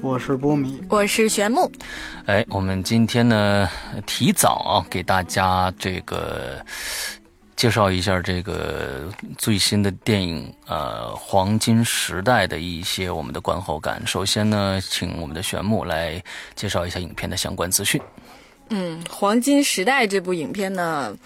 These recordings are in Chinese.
我是波米，我是玄木。哎，我们今天呢，提早啊，给大家这个介绍一下这个最新的电影呃《黄金时代》的一些我们的观后感。首先呢，请我们的玄木来介绍一下影片的相关资讯。嗯，《黄金时代》这部影片呢，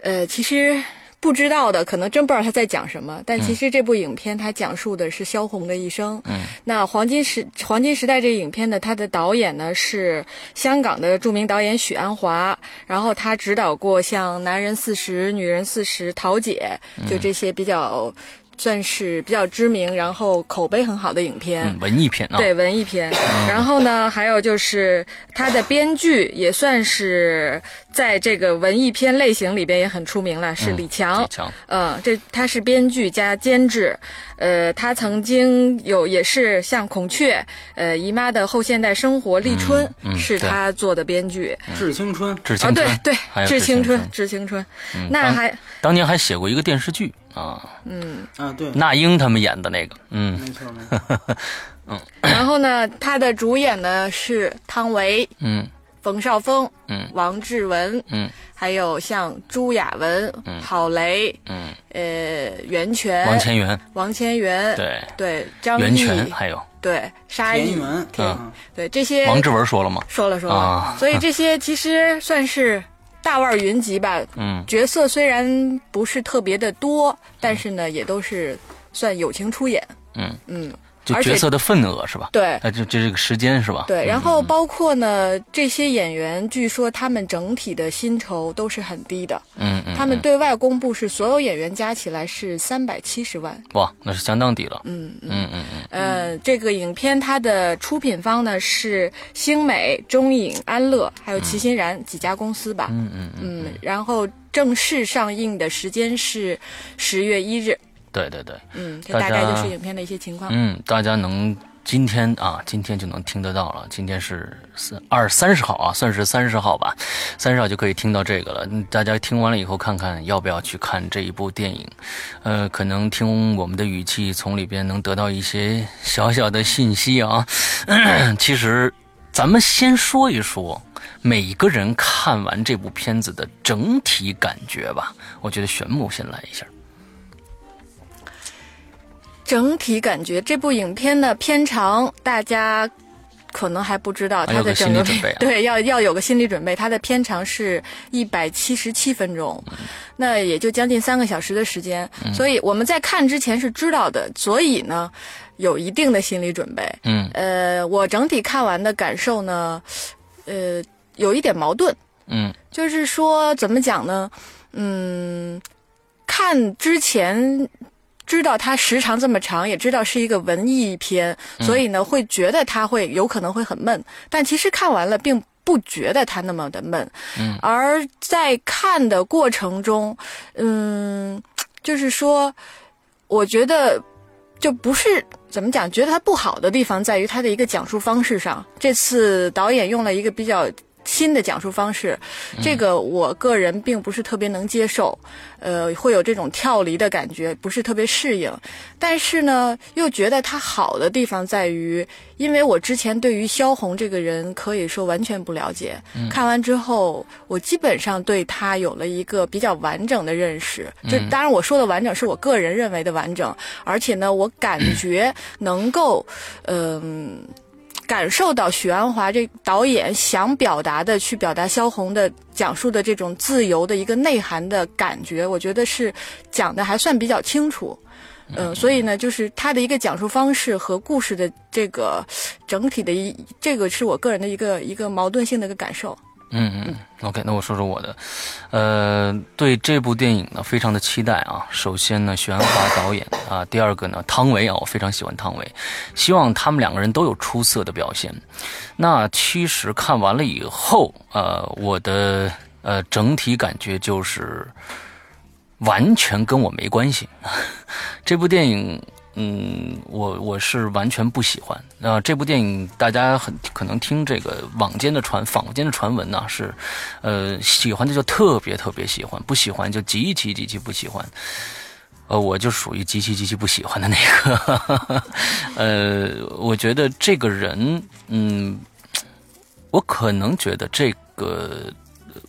呃，其实。不知道的可能真不知道他在讲什么，但其实这部影片它讲述的是萧红的一生。嗯，那黄金时黄金时代这影片呢，它的导演呢是香港的著名导演许鞍华，然后他指导过像《男人四十》《女人四十》《桃姐》，就这些比较。算是比较知名，然后口碑很好的影片，文艺片啊，对文艺片。然后呢，还有就是他的编剧也算是在这个文艺片类型里边也很出名了，是李强。李强，嗯，这他是编剧加监制。呃，他曾经有也是像《孔雀》呃，《姨妈的后现代生活》《立春》是他做的编剧，《致青春》致青春，对对，《致青春》《致青春》，那还当年还写过一个电视剧。啊，嗯。啊，对，那英他们演的那个，嗯，没错没错，嗯，然后呢，他的主演呢是汤唯，嗯，冯绍峰，嗯，王志文，嗯，还有像朱亚文，嗯，郝蕾，嗯，呃，袁泉，王千源，王千源，对。对，张袁泉，还有。对沙溢，嗯，对这些，王志文说了吗？说了说了，所以这些其实算是。大腕云集吧，嗯，角色虽然不是特别的多，但是呢，也都是算友情出演，嗯。嗯。就角色的份额是吧？对，那就就这个时间是吧？对，然后包括呢，这些演员，据说他们整体的薪酬都是很低的。嗯嗯。他们对外公布是所有演员加起来是三百七十万。哇，那是相当低了。嗯嗯嗯嗯。呃，这个影片它的出品方呢是星美、中影、安乐还有齐欣然几家公司吧。嗯嗯嗯。嗯，然后正式上映的时间是十月一日。对对对，嗯，这大概就是影片的一些情况。嗯，大家能今天啊，今天就能听得到了。今天是三二三十号啊，算是三十号吧，三十号就可以听到这个了。大家听完了以后，看看要不要去看这一部电影。呃，可能听我们的语气，从里边能得到一些小小的信息啊。其实，咱们先说一说每个人看完这部片子的整体感觉吧。我觉得玄牧先来一下。整体感觉这部影片的片长，大家可能还不知道它的整个对要要有个心理准备。它的片长是一百七十七分钟，那也就将近三个小时的时间。所以我们在看之前是知道的，所以呢有一定的心理准备。嗯，呃，我整体看完的感受呢，呃，有一点矛盾。嗯，就是说怎么讲呢？嗯，看之前。知道它时长这么长，也知道是一个文艺片，所以呢，会觉得它会有可能会很闷。但其实看完了，并不觉得它那么的闷。嗯，而在看的过程中，嗯，就是说，我觉得就不是怎么讲，觉得它不好的地方在于它的一个讲述方式上。这次导演用了一个比较。新的讲述方式，这个我个人并不是特别能接受，呃，会有这种跳离的感觉，不是特别适应。但是呢，又觉得他好的地方在于，因为我之前对于萧红这个人可以说完全不了解，看完之后，我基本上对他有了一个比较完整的认识。就当然我说的完整是我个人认为的完整，而且呢，我感觉能够，嗯。感受到许鞍华这导演想表达的，去表达萧红的讲述的这种自由的一个内涵的感觉，我觉得是讲的还算比较清楚，嗯，所以呢，就是他的一个讲述方式和故事的这个整体的一，这个是我个人的一个一个矛盾性的一个感受。嗯嗯，OK，那我说说我的，呃，对这部电影呢，非常的期待啊。首先呢，许鞍华导演啊，第二个呢，汤唯啊，我非常喜欢汤唯，希望他们两个人都有出色的表现。那其实看完了以后，呃，我的呃，整体感觉就是完全跟我没关系。这部电影，嗯，我我是完全不喜欢。那这部电影大家很可能听这个网间的传坊间的传闻呢，是呃喜欢的就特别特别喜欢，不喜欢就极其极其不喜欢。呃，我就属于极其极其不喜欢的那个。呃，我觉得这个人，嗯，我可能觉得这个，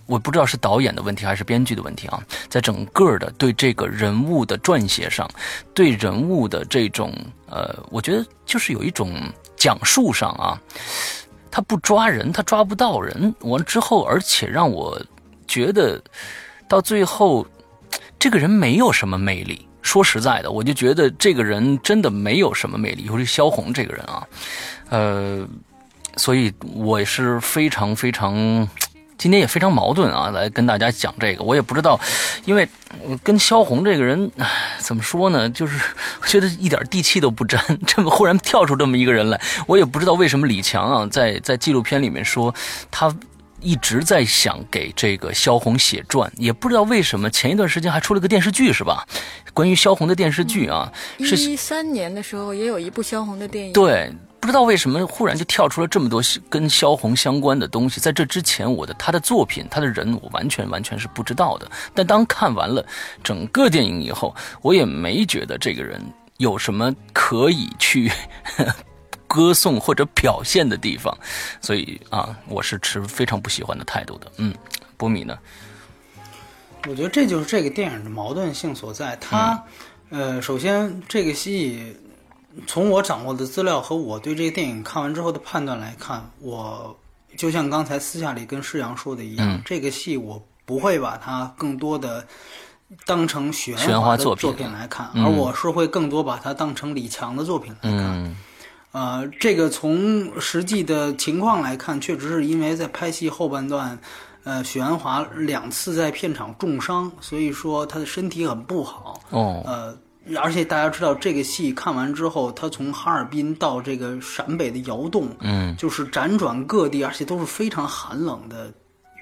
我不知道是导演的问题还是编剧的问题啊，在整个的对这个人物的撰写上，对人物的这种呃，我觉得就是有一种讲述上啊，他不抓人，他抓不到人。完之后，而且让我觉得到最后，这个人没有什么魅力。说实在的，我就觉得这个人真的没有什么魅力，尤其萧红这个人啊，呃，所以我是非常非常，今天也非常矛盾啊，来跟大家讲这个。我也不知道，因为跟萧红这个人怎么说呢，就是觉得一点地气都不沾。这么忽然跳出这么一个人来，我也不知道为什么李强啊，在在纪录片里面说他。一直在想给这个萧红写传，也不知道为什么，前一段时间还出了个电视剧，是吧？关于萧红的电视剧啊，是一三年的时候也有一部萧红的电影。对，不知道为什么忽然就跳出了这么多跟萧红相关的东西。在这之前，我的他的作品、他的人，我完全完全是不知道的。但当看完了整个电影以后，我也没觉得这个人有什么可以去。歌颂或者表现的地方，所以啊，我是持非常不喜欢的态度的。嗯，波米呢？我觉得这就是这个电影的矛盾性所在。它，呃，首先这个戏，从我掌握的资料和我对这个电影看完之后的判断来看，我就像刚才私下里跟施阳说的一样，这个戏我不会把它更多的当成玄幻的作品来看，而我是会更多把它当成李强的作品来看。呃，这个从实际的情况来看，确实是因为在拍戏后半段，呃，许鞍华两次在片场重伤，所以说他的身体很不好。哦，呃，而且大家知道，这个戏看完之后，他从哈尔滨到这个陕北的窑洞，嗯，就是辗转各地，而且都是非常寒冷的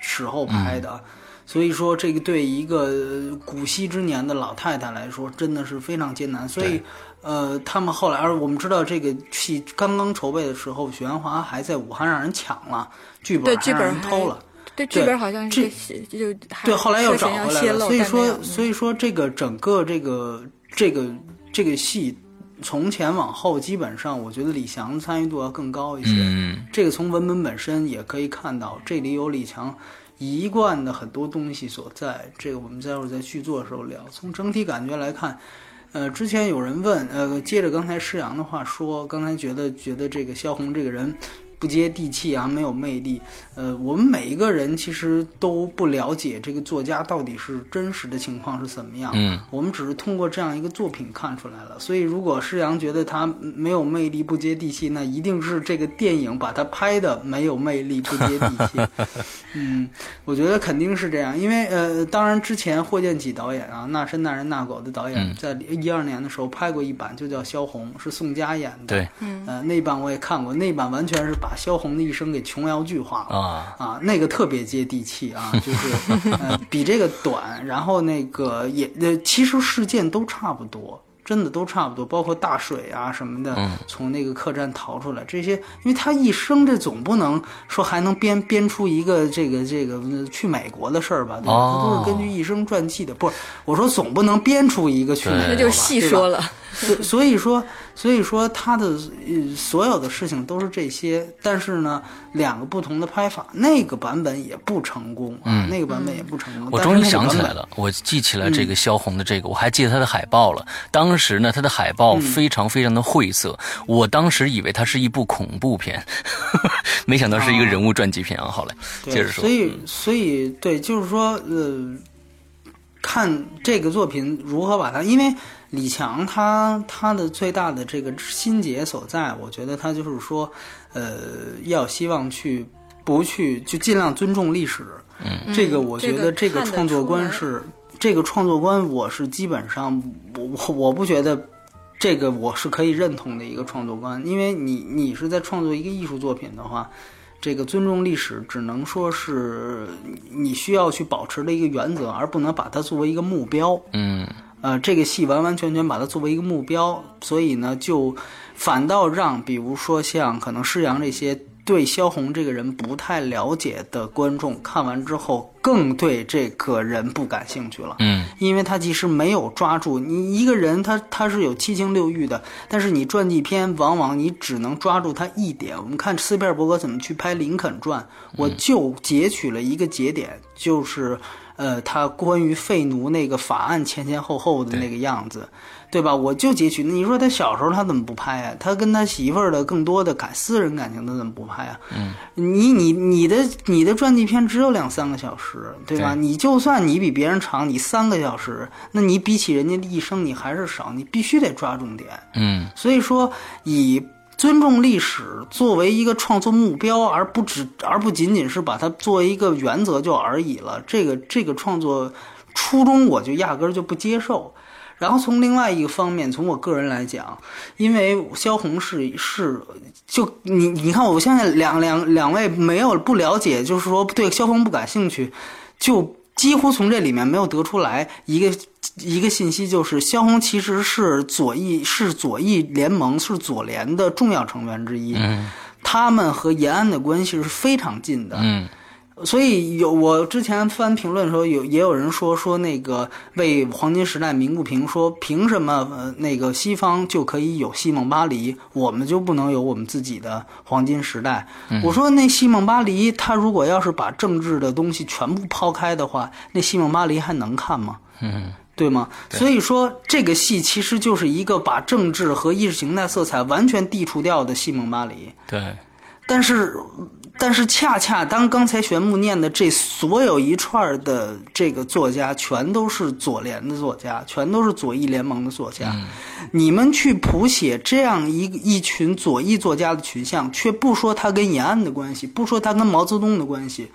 时候拍的。所以说，这个对一个古稀之年的老太太来说，真的是非常艰难。所以，呃，他们后来，而我们知道这个戏刚刚筹备的时候，许鞍华还在武汉让人抢了剧本，还让人偷了。对剧本好像是就对，后来又找回来了。所以说，所以说这个整个这个这个这个戏从前往后，基本上我觉得李翔参与度要更高一些。嗯，这个从文本本身也可以看到，这里有李强。一贯的很多东西所在，这个我们待会儿在续作的时候聊。从整体感觉来看，呃，之前有人问，呃，接着刚才施阳的话说，刚才觉得觉得这个萧红这个人。不接地气啊，没有魅力。呃，我们每一个人其实都不了解这个作家到底是真实的情况是怎么样。嗯，我们只是通过这样一个作品看出来了。所以，如果施阳觉得他没有魅力、不接地气，那一定是这个电影把他拍的没有魅力、不接地气。嗯，我觉得肯定是这样，因为呃，当然之前霍建起导演啊，《那山那人那狗》的导演，在一二年的时候拍过一版，就叫《萧红》，是宋佳演的。对，嗯，呃，那版我也看过，那版完全是。把萧红的一生给琼瑶剧化了啊啊，那个特别接地气啊，就是呃比这个短，然后那个也呃其实事件都差不多，真的都差不多，包括大水啊什么的，从那个客栈逃出来这些，因为他一生这总不能说还能编编出一个这个这个去美国的事儿吧？对吧？他都是根据一生传记的，不是我说总不能编出一个去美国那就细说了。所 所以说，所以说他的所有的事情都是这些，但是呢，两个不同的拍法，那个版本也不成功嗯，那个版本也不成功。我终于想起来了，我记起来这个萧红的这个，我还记得他的海报了。当时呢，他的海报非常非常的晦涩，我当时以为它是一部恐怖片，没想到是一个人物传记片啊。好嘞接着说，所以所以对，就是说呃，看这个作品如何把它，因为。李强他他的最大的这个心结所在，我觉得他就是说，呃，要希望去不去就尽量尊重历史。嗯，这个我觉得这个创作观是这个创作观，我是基本上我我我不觉得这个我是可以认同的一个创作观，因为你你是在创作一个艺术作品的话。这个尊重历史只能说是你需要去保持的一个原则，而不能把它作为一个目标。嗯呃，这个戏完完全全把它作为一个目标，所以呢，就反倒让比如说像可能施洋这些对萧红这个人不太了解的观众看完之后，更对这个人不感兴趣了。嗯因为他其实没有抓住你一个人他，他是有七情六欲的，但是你传记片往往你只能抓住他一点。我们看斯皮尔伯格怎么去拍《林肯传》，我就截取了一个节点，就是呃，他关于废奴那个法案前前后后的那个样子，对吧？我就截取。你说他小时候他怎么不拍啊？他跟他媳妇儿的更多的感私人感情，他怎么不拍啊？嗯，你你你的你的传记片只有两三个小时，对吧？对你就算你比别人长，你三个小时，那你比起人家的一生，你还是少，你必须得抓重点。嗯所以说，以尊重历史作为一个创作目标，而不只而不仅仅是把它作为一个原则就而已了。这个这个创作初衷，我就压根儿就不接受。然后从另外一个方面，从我个人来讲，因为萧红是是就你你看，我相信两两两位没有不了解，就是说对萧红不感兴趣，就几乎从这里面没有得出来一个一个信息，就是萧红其实是左翼是左翼联盟是左联的重要成员之一，嗯。他们和延安的关系是非常近的。嗯所以有我之前翻评论的时候，有也有人说说那个为黄金时代鸣不平，说凭什么呃那个西方就可以有西蒙巴黎，我们就不能有我们自己的黄金时代？我说那西蒙巴黎，他如果要是把政治的东西全部抛开的话，那西蒙巴黎还能看吗？嗯对吗？所以说，这个戏其实就是一个把政治和意识形态色彩完全剔除掉的西蒙巴黎。对，但是，但是恰恰当刚才玄木念的这所有一串的这个作家，全都是左联的作家，全都是左翼联盟的作家。你们去谱写这样一一群左翼作家的群像，却不说他跟延安的关系，不说他跟毛泽东的关系。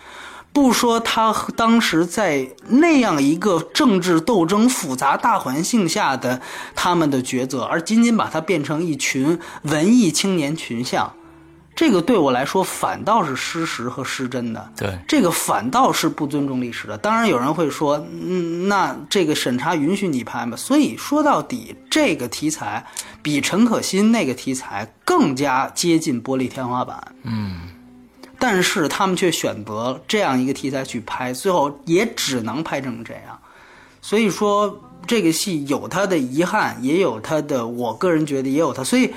不说他和当时在那样一个政治斗争复杂大环境下的他们的抉择，而仅仅把它变成一群文艺青年群像，这个对我来说反倒是失实和失真的。对，这个反倒是不尊重历史的。当然，有人会说，嗯，那这个审查允许你拍吗？所以说到底，这个题材比陈可辛那个题材更加接近玻璃天花板。嗯但是他们却选择这样一个题材去拍，最后也只能拍成这样。所以说，这个戏有它的遗憾，也有它的，我个人觉得也有它。所以，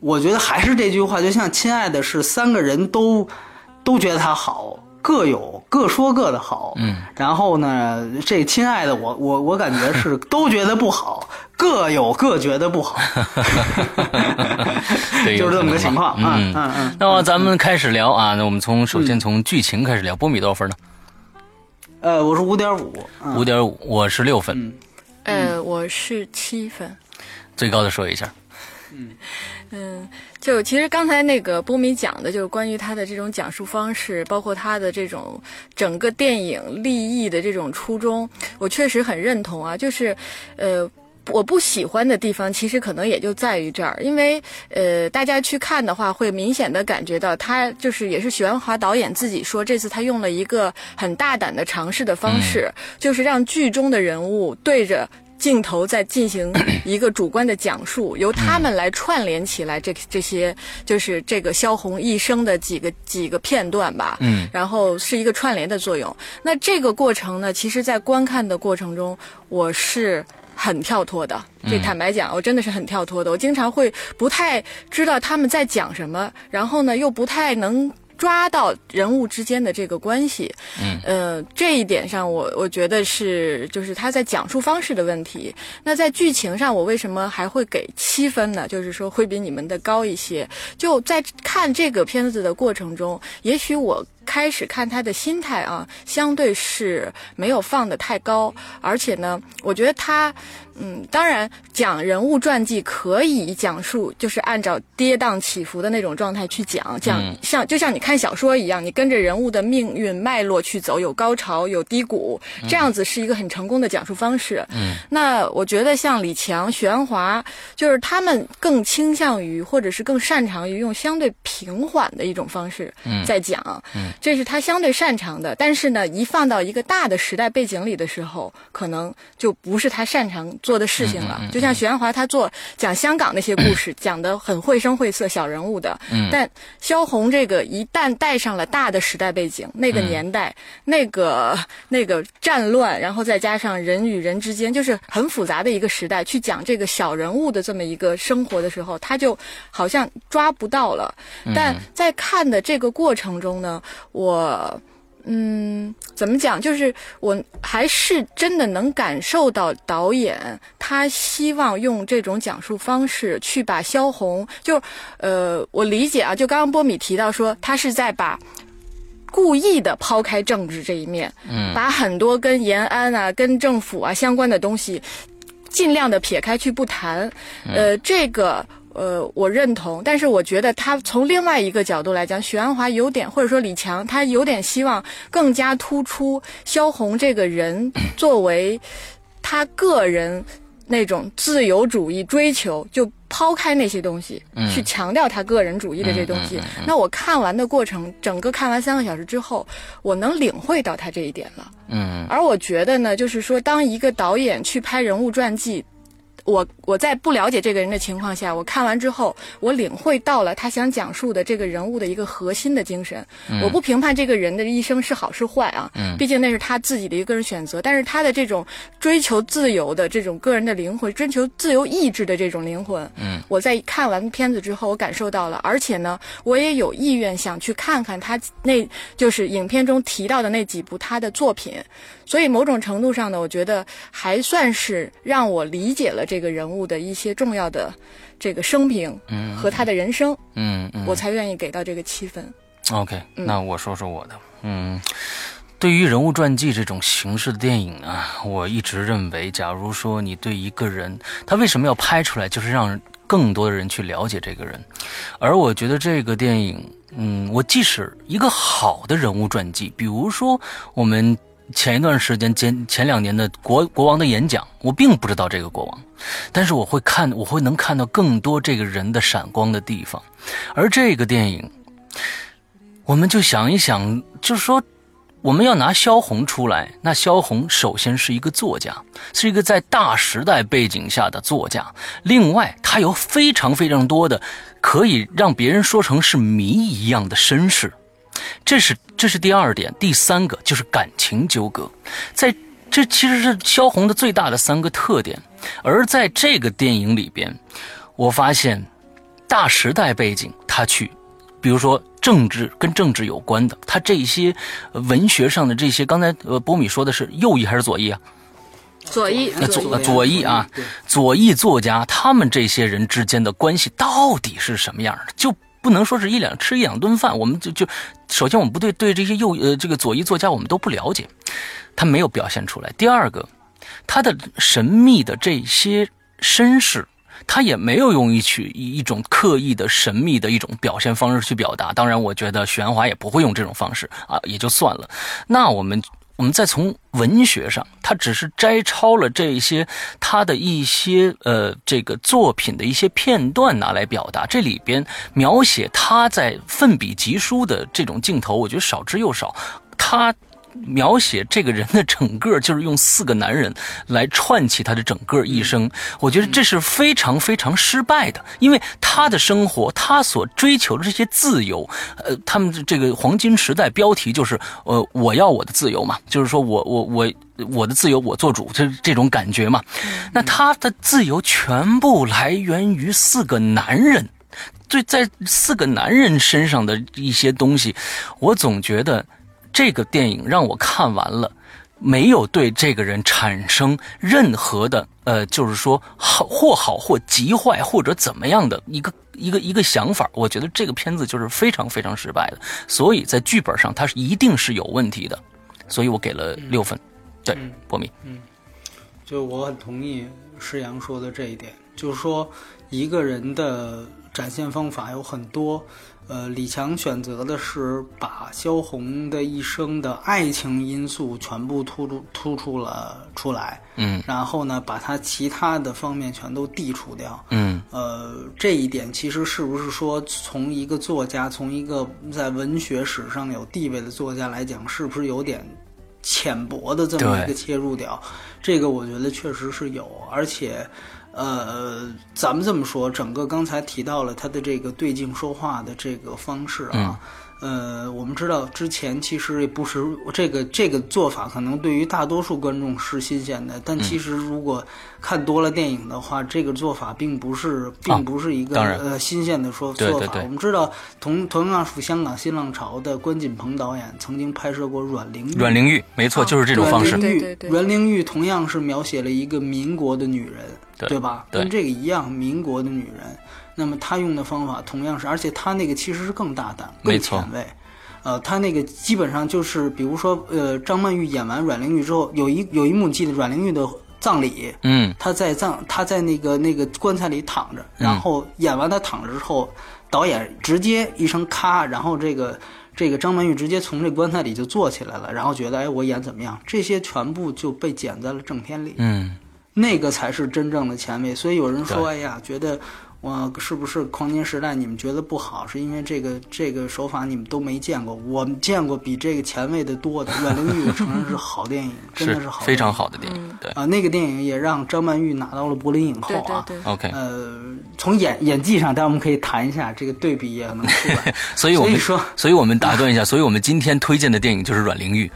我觉得还是这句话，就像《亲爱的》是三个人都都觉得他好，各有各说各的好。嗯，然后呢，这《亲爱的我》我我感觉是 都觉得不好，各有各觉得不好。对，就是这么个情况吧嗯嗯嗯那么咱们开始聊啊，那我们从首先从剧情开始聊。波米多少分呢？呃，我是五点五。嗯五点五，我是六分，呃，我是七分。最高的说一下。嗯 嗯，就其实刚才那个波米讲的，就是关于他的这种讲述方式，包括他的这种整个电影立意的这种初衷，我确实很认同啊。就是，呃。我不喜欢的地方，其实可能也就在于这儿，因为呃，大家去看的话，会明显的感觉到他就是也是许鞍华导演自己说，这次他用了一个很大胆的尝试的方式，就是让剧中的人物对着镜头在进行 一个主观的讲述，由他们来串联起来这这些就是这个萧红一生的几个几个片段吧。嗯，然后是一个串联的作用。那这个过程呢，其实在观看的过程中，我是。很跳脱的，这坦白讲，我真的是很跳脱的。我经常会不太知道他们在讲什么，然后呢，又不太能抓到人物之间的这个关系。嗯，呃，这一点上我我觉得是就是他在讲述方式的问题。那在剧情上，我为什么还会给七分呢？就是说会比你们的高一些。就在看这个片子的过程中，也许我。开始看他的心态啊，相对是没有放的太高，而且呢，我觉得他。嗯，当然，讲人物传记可以讲述，就是按照跌宕起伏的那种状态去讲，讲像就像你看小说一样，你跟着人物的命运脉络去走，有高潮有低谷，这样子是一个很成功的讲述方式。嗯，那我觉得像李强、徐安华，就是他们更倾向于或者是更擅长于用相对平缓的一种方式在讲，嗯，这是他相对擅长的。但是呢，一放到一个大的时代背景里的时候，可能就不是他擅长。做的事情了，就像许鞍华他做讲香港那些故事，讲的很绘声绘色、小人物的。但萧红这个一旦带上了大的时代背景，那个年代、那个那个战乱，然后再加上人与人之间就是很复杂的一个时代，去讲这个小人物的这么一个生活的时候，他就好像抓不到了。但在看的这个过程中呢，我。嗯，怎么讲？就是我还是真的能感受到导演他希望用这种讲述方式去把萧红，就呃，我理解啊，就刚刚波米提到说，他是在把故意的抛开政治这一面，嗯，把很多跟延安啊、跟政府啊相关的东西尽量的撇开去不谈，呃，这个。呃，我认同，但是我觉得他从另外一个角度来讲，许鞍华有点，或者说李强，他有点希望更加突出萧红这个人作为他个人那种自由主义追求，就抛开那些东西，去强调他个人主义的这东西。那我看完的过程，整个看完三个小时之后，我能领会到他这一点了。嗯，而我觉得呢，就是说，当一个导演去拍人物传记。我我在不了解这个人的情况下，我看完之后，我领会到了他想讲述的这个人物的一个核心的精神。我不评判这个人的一生是好是坏啊，毕竟那是他自己的一个个人选择。但是他的这种追求自由的这种个人的灵魂，追求自由意志的这种灵魂，嗯我在看完片子之后，我感受到了，而且呢，我也有意愿想去看看他那就是影片中提到的那几部他的作品。所以某种程度上呢，我觉得还算是让我理解了这个人物的一些重要的这个生平和他的人生，嗯嗯，我才愿意给到这个七分。OK，那我说说我的，嗯，对于人物传记这种形式的电影呢，我一直认为，假如说你对一个人，他为什么要拍出来，就是让更多的人去了解这个人，而我觉得这个电影，嗯，我即使一个好的人物传记，比如说我们。前一段时间，前前两年的国国王的演讲，我并不知道这个国王，但是我会看，我会能看到更多这个人的闪光的地方。而这个电影，我们就想一想，就是说，我们要拿萧红出来，那萧红首先是一个作家，是一个在大时代背景下的作家。另外，他有非常非常多的可以让别人说成是谜一样的身世。这是这是第二点，第三个就是感情纠葛，在这其实是萧红的最大的三个特点。而在这个电影里边，我发现大时代背景，他去，比如说政治跟政治有关的，他这些文学上的这些，刚才呃波米说的是右翼还是左翼啊？左翼，左左翼啊，左翼作家他们这些人之间的关系到底是什么样的？就。不能说是一两吃一两顿饭，我们就就首先我们不对对这些右呃这个左翼作家我们都不了解，他没有表现出来。第二个，他的神秘的这些身世，他也没有用一曲一种刻意的神秘的一种表现方式去表达。当然，我觉得许鞍华也不会用这种方式啊，也就算了。那我们。我们再从文学上，他只是摘抄了这些他的一些呃这个作品的一些片段拿来表达，这里边描写他在奋笔疾书的这种镜头，我觉得少之又少。他。描写这个人的整个，就是用四个男人来串起他的整个一生。我觉得这是非常非常失败的，因为他的生活，他所追求的这些自由，呃，他们这个黄金时代标题就是，呃，我要我的自由嘛，就是说我我我我的自由我做主，就是这种感觉嘛。那他的自由全部来源于四个男人，对，在四个男人身上的一些东西，我总觉得。这个电影让我看完了，没有对这个人产生任何的呃，就是说好或好或极坏或者怎么样的一个一个一个想法。我觉得这个片子就是非常非常失败的，所以在剧本上它是一定是有问题的，所以我给了六分。对，波米，就我很同意施阳说的这一点，就是说一个人的展现方法有很多。呃，李强选择的是把萧红的一生的爱情因素全部突出突出了出来，嗯，然后呢，把他其他的方面全都剔除掉，嗯，呃，这一点其实是不是说从一个作家，从一个在文学史上有地位的作家来讲，是不是有点浅薄的这么一个切入点？这个我觉得确实是有，而且。呃，咱们这么说，整个刚才提到了他的这个对镜说话的这个方式啊。呃，我们知道之前其实也不是这个这个做法，可能对于大多数观众是新鲜的。但其实如果看多了电影的话，这个做法并不是并不是一个呃新鲜的说做法。我们知道，同同样属香港新浪潮的关锦鹏导演曾经拍摄过《阮玲玉》。阮玲玉，没错，就是这种方式。阮玲玉，阮玲玉同样是描写了一个民国的女人，对吧？跟这个一样，民国的女人。那么他用的方法同样是，而且他那个其实是更大胆、更前卫。呃，他那个基本上就是，比如说，呃，张曼玉演完阮玲玉之后，有一有一幕记得阮玲玉的葬礼，嗯，他在葬他在那个那个棺材里躺着，然后演完他躺着之后，导演直接一声咔，然后这个这个张曼玉直接从这棺材里就坐起来了，然后觉得哎我演怎么样？这些全部就被剪在了正片里，嗯，那个才是真正的前卫。所以有人说，哎呀，觉得。我是不是黄金时代？你们觉得不好，是因为这个这个手法你们都没见过。我们见过比这个前卫的多的。阮玲玉我承认是好电影，真的是好，非常好的电影。对啊，那个电影也让张曼玉拿到了柏林影后啊。OK，呃，从演演技上，大家我们可以谈一下这个对比也能出来。所以我们说，所以我们打断一下，所以我们今天推荐的电影就是阮玲玉，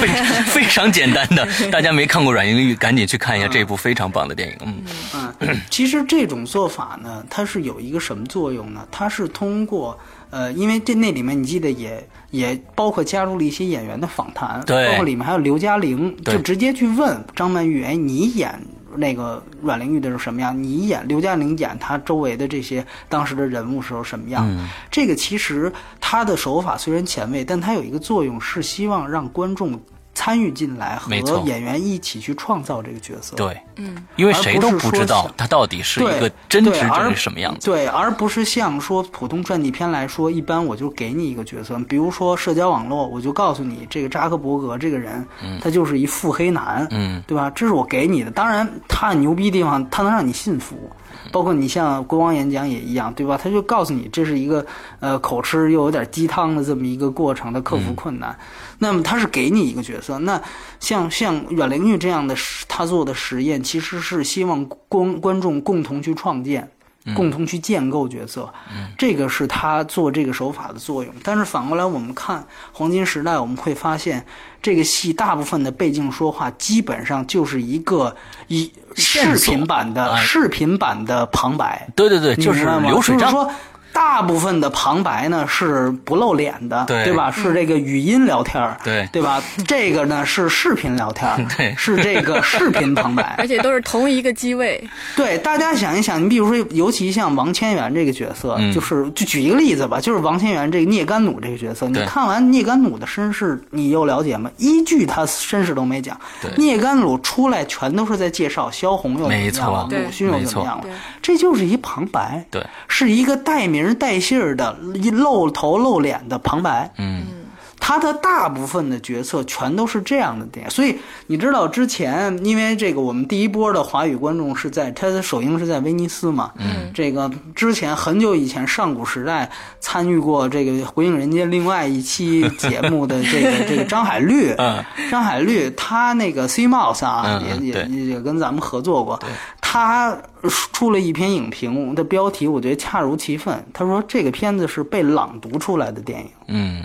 非非常简单的。大家没看过阮玲玉，赶紧去看一下这部非常棒的电影。嗯嗯，其实这种做法呢。它是有一个什么作用呢？它是通过呃，因为这那里面你记得也也包括加入了一些演员的访谈，对，包括里面还有刘嘉玲，就直接去问张曼玉，哎，你演那个阮玲玉的时候什么样？你演刘嘉玲演她周围的这些当时的人物时候什么样？这个其实他的手法虽然前卫，但他有一个作用是希望让观众。参与进来和演员一起去创造这个角色，对，嗯，因为谁都不知道他到底是一个真实者是什么样子，对，而不是像说普通传记片来说，一般我就给你一个角色，比如说社交网络，我就告诉你这个扎克伯格这个人，他就是一腹黑男，嗯，对吧？这是我给你的，当然他牛逼地方，他能让你信服。包括你像国王演讲也一样，对吧？他就告诉你这是一个呃口吃又有点鸡汤的这么一个过程，他克服困难。那么他是给你一个角色。那像像阮玲玉这样的他做的实验，其实是希望观观众共同去创建。共同去建构角色，这个是他做这个手法的作用。但是反过来，我们看《黄金时代》，我们会发现，这个戏大部分的背景说话基本上就是一个以视频版的视频版的旁白。对对对，就是流水账。大部分的旁白呢是不露脸的，对。吧？是这个语音聊天对。对吧？这个呢是视频聊天 对，是这个视频旁白，而且都是同一个机位。对，大家想一想，你比如说，尤其像王千源这个角色，就是就举一个例子吧，就是王千源这个聂甘努这个角色，你看完聂甘努的身世，你又了解吗？一句他身世都没讲，聂甘努出来全都是在介绍萧红又怎么样了，鲁迅又怎么样了，这就是一旁白，对，是一个代名。带信儿的一露头露脸的旁白，嗯，他的大部分的角色全都是这样的电影，所以你知道之前，因为这个我们第一波的华语观众是在他的首映是在威尼斯嘛，嗯，这个之前很久以前上古时代参与过这个《回应人间》另外一期节目的这个 这个张海绿，嗯，张海绿他那个 C Mouse 啊，也也也跟咱们合作过，他出了一篇影评的标题，我觉得恰如其分。他说这个片子是被朗读出来的电影，嗯，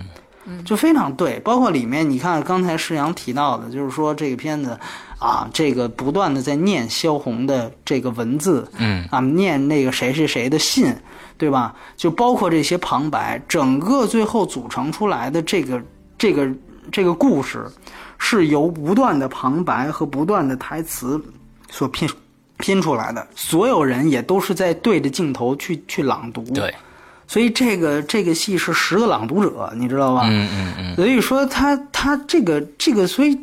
就非常对。包括里面你看刚才施阳提到的，就是说这个片子啊，这个不断的在念萧红的这个文字，嗯，啊，念那个谁谁谁的信，对吧？就包括这些旁白，整个最后组成出来的这个这个这个故事是由不断的旁白和不断的台词所拼拼出来的，所有人也都是在对着镜头去去朗读。对，所以这个这个戏是十个朗读者，你知道吧？嗯嗯嗯，所以说他他这个这个，所以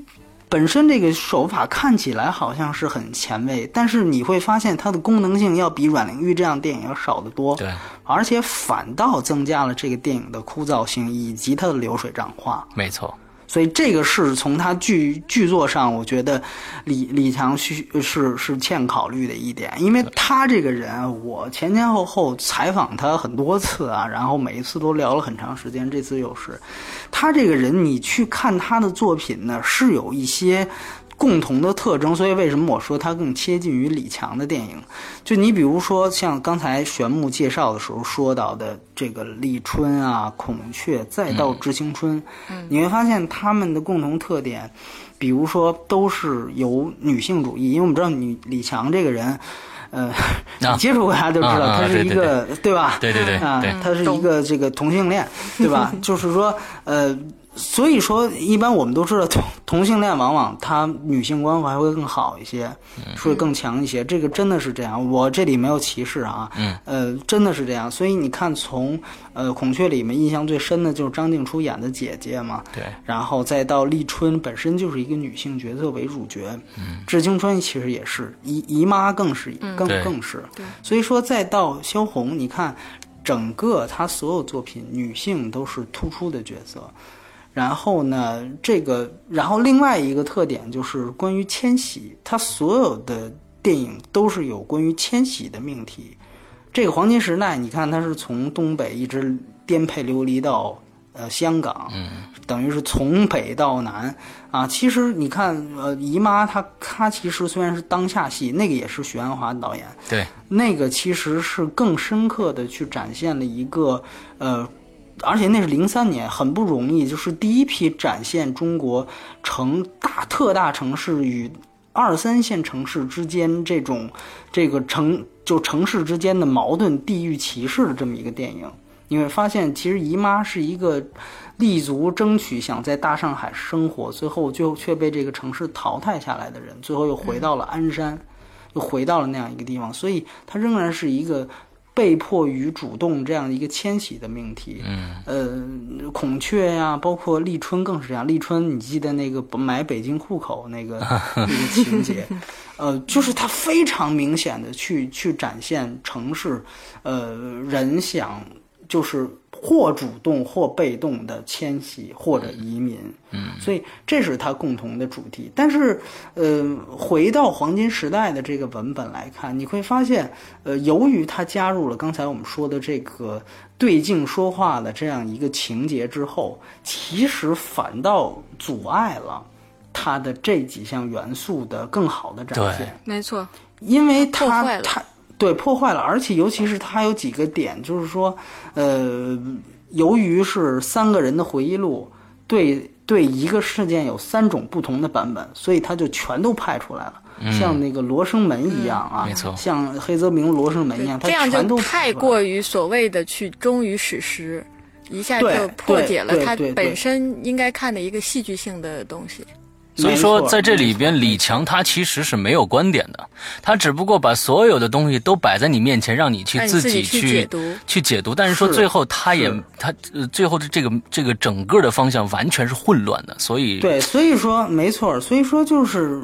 本身这个手法看起来好像是很前卫，但是你会发现它的功能性要比阮玲玉这样电影要少得多，对，而且反倒增加了这个电影的枯燥性以及它的流水账化。没错，所以这个是从他剧剧作上，我觉得李李强需是是欠考虑的一点，因为他这个人，我前前后后采访他很多次啊，然后每一次都聊了很长时间，这次又是，他这个人，你去看他的作品呢，是有一些。共同的特征，所以为什么我说它更贴近于李强的电影？就你比如说像刚才玄木介绍的时候说到的这个立春啊、孔雀，再到致青春，你会发现他们的共同特点，比如说都是由女性主义，因为我们知道女李强这个人。呃，你接触过他就知道，他是一个，对吧？对对对，啊，他是一个这个同性恋，对吧？就是说，呃。所以说，一般我们都知道同 同性恋往往他女性关怀会更好一些，会更强一些。这个真的是这样，我这里没有歧视啊。嗯，呃，真的是这样。所以你看，从呃孔雀里面印象最深的就是张静初演的姐姐嘛。对。然后再到立春本身就是一个女性角色为主角。嗯。致青春其实也是姨姨妈更是更更是。对。所以说再到萧红，你看整个她所有作品女性都是突出的角色。然后呢，这个，然后另外一个特点就是关于迁徙，它所有的电影都是有关于迁徙的命题。这个黄金时代，你看它是从东北一直颠沛流离到呃香港，嗯，等于是从北到南啊。其实你看，呃，姨妈她她其实虽然是当下戏，那个也是许鞍华导演，对，那个其实是更深刻的去展现了一个呃。而且那是零三年，很不容易，就是第一批展现中国城大特大城市与二三线城市之间这种这个城就城市之间的矛盾、地域歧视的这么一个电影。你会发现，其实姨妈是一个立足争取想在大上海生活，最后就却被这个城市淘汰下来的人，最后又回到了鞍山，又回到了那样一个地方，所以他仍然是一个。被迫与主动这样一个迁徙的命题，嗯，呃，孔雀呀，包括立春更是这样。立春，你记得那个买北京户口那个 那个情节，呃，就是它非常明显的去去展现城市，呃，人想就是。或主动或被动的迁徙或者移民，嗯，所以这是它共同的主题。但是，呃，回到黄金时代的这个文本来看，你会发现，呃，由于它加入了刚才我们说的这个对镜说话的这样一个情节之后，其实反倒阻碍了它的这几项元素的更好的展现。没错，因为它它。对，破坏了，而且尤其是它有几个点，就是说，呃，由于是三个人的回忆录，对对一个事件有三种不同的版本，所以他就全都派出来了，像那个罗生门一样啊，没错，像黑泽明罗生门一样，这样就太过于所谓的去忠于史实，一下就破解了它本身应该看的一个戏剧性的东西。所以说，在这里边，李强他其实是没有观点的，他只不过把所有的东西都摆在你面前，让你去自己去解读。去解读，但是说最后他也他最后的这个这个整个的方向完全是混乱的，所以对，所以说没错，所以说就是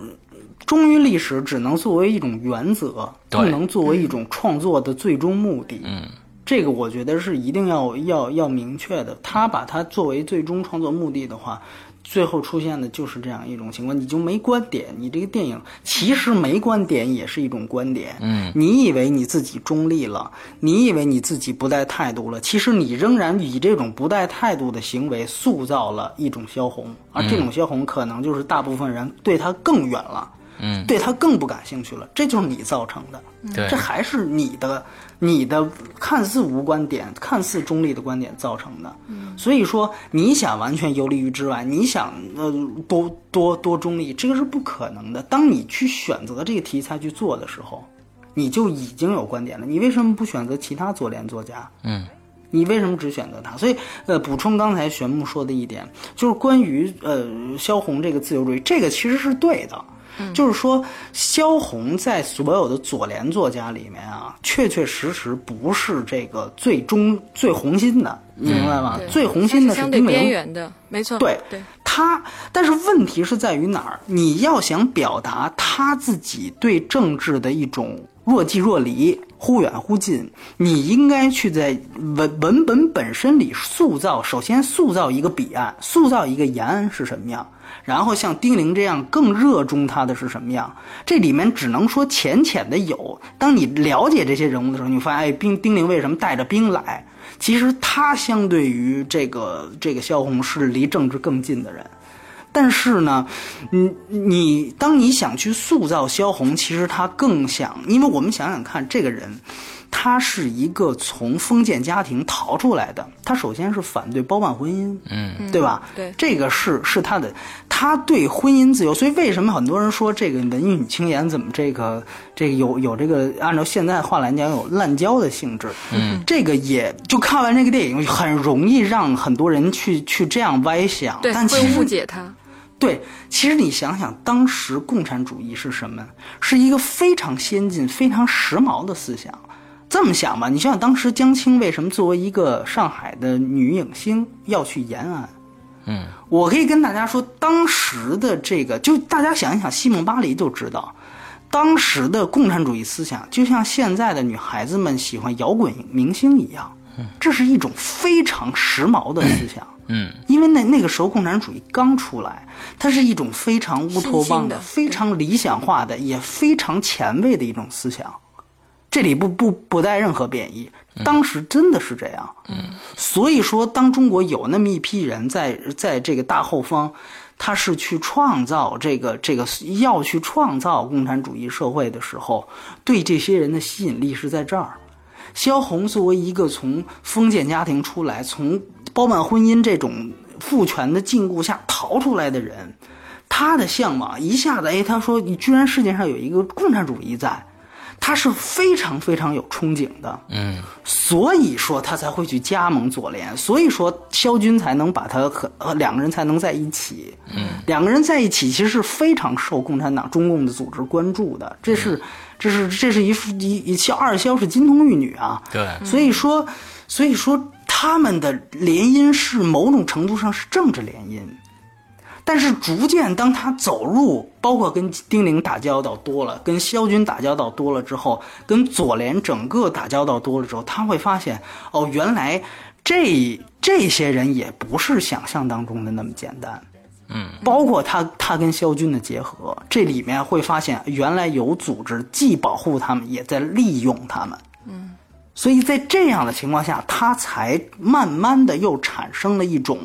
忠于历史只能作为一种原则，不能作为一种创作的最终目的。嗯，这个我觉得是一定要要要明确的。他把它作为最终创作目的的话。最后出现的就是这样一种情况，你就没观点，你这个电影其实没观点也是一种观点。嗯，你以为你自己中立了，你以为你自己不带态度了，其实你仍然以这种不带态度的行为塑造了一种萧红，而这种萧红可能就是大部分人对他更远了。嗯，对他更不感兴趣了，这就是你造成的。对，这还是你的，你的看似无观点、看似中立的观点造成的。嗯，所以说你想完全游离于之外，你想呃多多多中立，这个是不可能的。当你去选择这个题材去做的时候，你就已经有观点了。你为什么不选择其他左联作家？嗯。你为什么只选择他？所以，呃，补充刚才玄木说的一点，就是关于呃萧红这个自由主义，这个其实是对的。就是说，萧红在所有的左联作家里面啊，确确实实不是这个最中最红心的，你明白吗？对最红心的是相对丁玲。边缘的，没错。对对，他，但是问题是在于哪儿？你要想表达他自己对政治的一种若即若离、忽远忽近，你应该去在文文本本身里塑造，首先塑造一个彼岸，塑造一个延安是什么样。然后像丁玲这样更热衷他的是什么样？这里面只能说浅浅的有。当你了解这些人物的时候，你发现，哎，丁丁玲为什么带着兵来？其实他相对于这个这个萧红是离政治更近的人。但是呢，你你当你想去塑造萧红，其实他更想，因为我们想想看，这个人，他是一个从封建家庭逃出来的，他首先是反对包办婚姻，嗯，对吧？对这个是是他的，他对婚姻自由，所以为什么很多人说这个文艺女青年怎么这个这个有有这个按照现在话来讲有滥交的性质？嗯，这个也就看完这个电影很容易让很多人去去这样歪想，对，但其实会误解他。对，其实你想想，当时共产主义是什么？是一个非常先进、非常时髦的思想。这么想吧，你想想当时江青为什么作为一个上海的女影星要去延安？嗯，我可以跟大家说，当时的这个，就大家想一想，西蒙巴黎就知道，当时的共产主义思想就像现在的女孩子们喜欢摇滚明星一样，这是一种非常时髦的思想。嗯，因为那那个时候共产主义刚出来，它是一种非常乌托邦的非常理想化的，也非常前卫的一种思想。这里不不不带任何贬义，当时真的是这样。嗯，所以说，当中国有那么一批人在在这个大后方，他是去创造这个这个要去创造共产主义社会的时候，对这些人的吸引力是在这儿。萧红作为一个从封建家庭出来，从包办婚姻这种父权的禁锢下逃出来的人，他的向往一下子，哎，他说你居然世界上有一个共产主义在，他是非常非常有憧憬的，嗯，所以说他才会去加盟左联，所以说萧军才能把他和和两个人才能在一起，嗯，两个人在一起其实是非常受共产党中共的组织关注的，这是这是这是一副一一萧二肖是金童玉女啊，对，所以说，所以说他们的联姻是某种程度上是政治联姻，但是逐渐当他走入，包括跟丁玲打交道多了，跟萧军打交道多了之后，跟左联整个打交道多了之后，他会发现，哦，原来这这些人也不是想象当中的那么简单。嗯，包括他他跟萧军的结合，这里面会发现原来有组织既保护他们，也在利用他们。嗯，所以在这样的情况下，他才慢慢的又产生了一种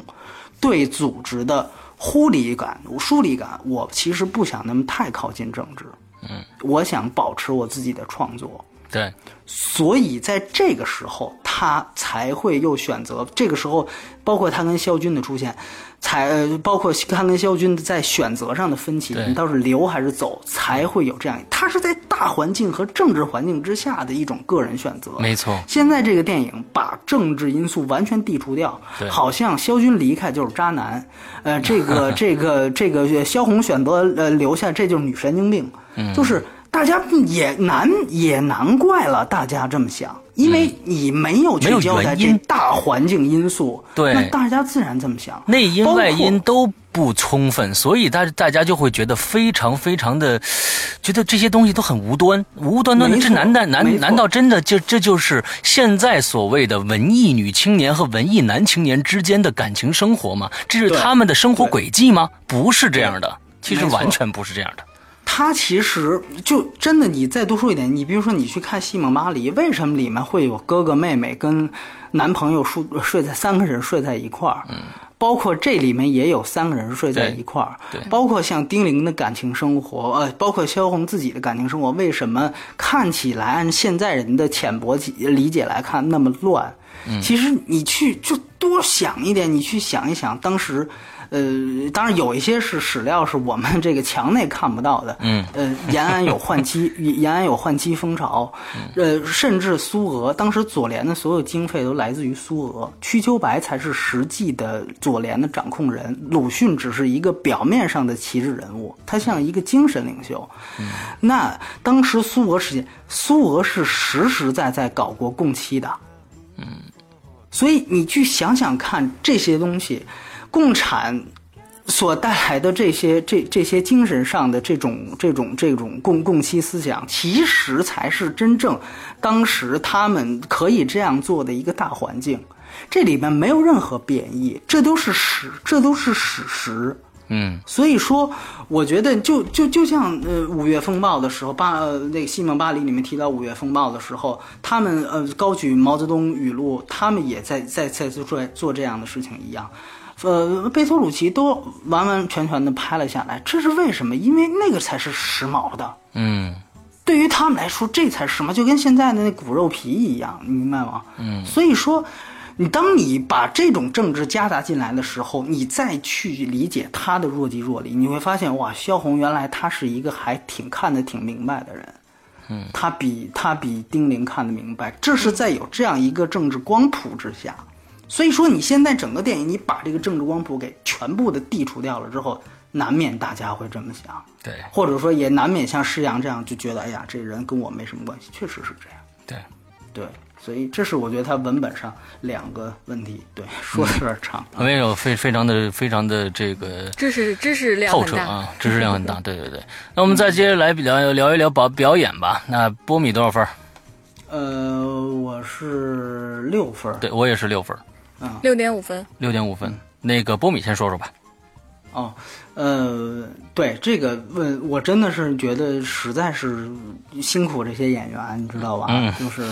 对组织的忽离感、疏离感。我其实不想那么太靠近政治，嗯，我想保持我自己的创作。对，所以在这个时候，他才会又选择这个时候，包括他跟肖军的出现，才呃包括他跟肖军在选择上的分歧，你倒是留还是走，才会有这样。他是在大环境和政治环境之下的一种个人选择。没错，现在这个电影把政治因素完全剔除掉，好像肖军离开就是渣男，呃，这个 这个这个萧红选择呃留下，这就是女神经病，嗯就是大家也难也难怪了，大家这么想，因为你没有去交代原因这大环境因素，对那大家自然这么想，内因外因都不充分，所以大大家就会觉得非常非常的，觉得这些东西都很无端，无端端的。这难道难难道真的就这就是现在所谓的文艺女青年和文艺男青年之间的感情生活吗？这是他们的生活轨迹吗？不是这样的，其实完全不是这样的。他其实就真的，你再多说一点，你比如说你去看《西蒙巴黎》，为什么里面会有哥哥妹妹跟男朋友睡睡在三个人睡在一块儿？嗯，包括这里面也有三个人睡在一块儿，对对包括像丁玲的感情生活，呃，包括萧红自己的感情生活，为什么看起来按现在人的浅薄理解来看那么乱？嗯其实你去就多想一点，你去想一想当时。呃，当然有一些是史料是我们这个墙内看不到的。嗯，呃，延安有换妻，延安有换妻风潮，呃，甚至苏俄当时左联的所有经费都来自于苏俄，瞿秋白才是实际的左联的掌控人，鲁迅只是一个表面上的旗帜人物，他像一个精神领袖。嗯那当时苏俄时间，苏俄是实实在在搞过共妻的。嗯，所以你去想想看这些东西。共产所带来的这些、这这些精神上的这种、这种、这种共共妻思想，其实才是真正当时他们可以这样做的一个大环境。这里面没有任何贬义，这都是史，这都是史实。嗯，所以说，我觉得就就就像呃五月风暴的时候，巴呃那个《西蒙巴黎》里面提到五月风暴的时候，他们呃高举毛泽东语录，他们也在在在做做这样的事情一样。呃，贝托鲁奇都完完全全的拍了下来，这是为什么？因为那个才是时髦的。嗯，对于他们来说，这才是时髦，就跟现在的那骨肉皮一样，你明白吗？嗯，所以说，你当你把这种政治夹杂进来的时候，你再去理解他的若即若离，你会发现，哇，萧红原来他是一个还挺看得挺明白的人。嗯，他比他比丁玲看得明白，这是在有这样一个政治光谱之下。所以说，你现在整个电影，你把这个政治光谱给全部的剔除掉了之后，难免大家会这么想，对，或者说也难免像施洋这样就觉得，哎呀，这人跟我没什么关系，确实是这样，对，对，所以这是我觉得他文本上两个问题，对，说的有点长，没有非非常的非常的这个知识知识量透彻啊，知识量很大，对对对。那我们再接着来聊聊一聊表表演吧。那波米多少分？呃，我是六分，对我也是六分。六点五分，六点五分。那个波米先说说吧。哦，呃，对这个问，我真的是觉得实在是辛苦这些演员，你知道吧？嗯。就是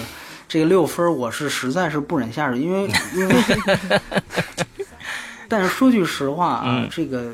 这个六分，我是实在是不忍下手，因为 因为。但是说句实话啊，这个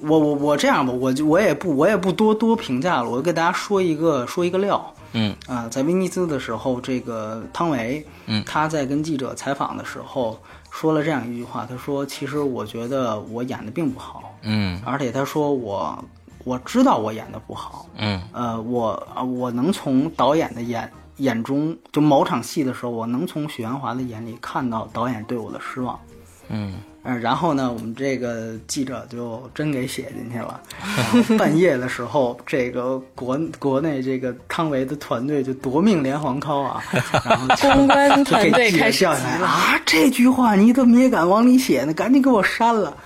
我我我这样吧，我就我也不我也不多多评价了，我就给大家说一个说一个料。嗯。啊，在威尼斯的时候，这个汤唯，嗯，他在跟记者采访的时候。说了这样一句话，他说：“其实我觉得我演的并不好，嗯，而且他说我我知道我演的不好，嗯，呃，我我能从导演的眼眼中，就某场戏的时候，我能从许鞍华的眼里看到导演对我的失望，嗯。”嗯，然后呢，我们这个记者就真给写进去了。半夜的时候，这个国国内这个汤唯的团队就夺命连环 call 啊，然后公关团队开始叫来啊，这句话你怎么也敢往里写呢？赶紧给我删了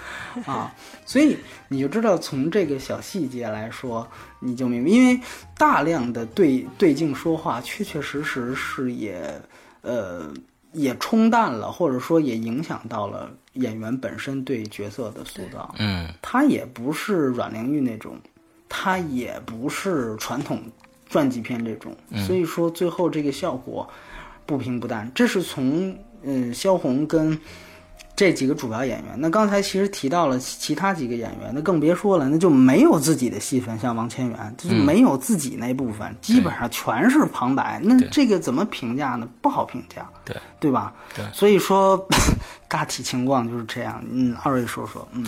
啊！所以你就知道，从这个小细节来说，你就明白，因为大量的对对镜说话，确确实实是也呃。也冲淡了，或者说也影响到了演员本身对角色的塑造。嗯，他也不是阮玲玉那种，他也不是传统传记片这种，所以说最后这个效果不平不淡。这是从嗯萧红跟。这几个主要演员，那刚才其实提到了其他几个演员，那更别说了，那就没有自己的戏份，像王千源，就没有自己那部分，基本上全是旁白。那这个怎么评价呢？不好评价，对对吧？对，所以说大体情况就是这样。嗯，二位说说，嗯。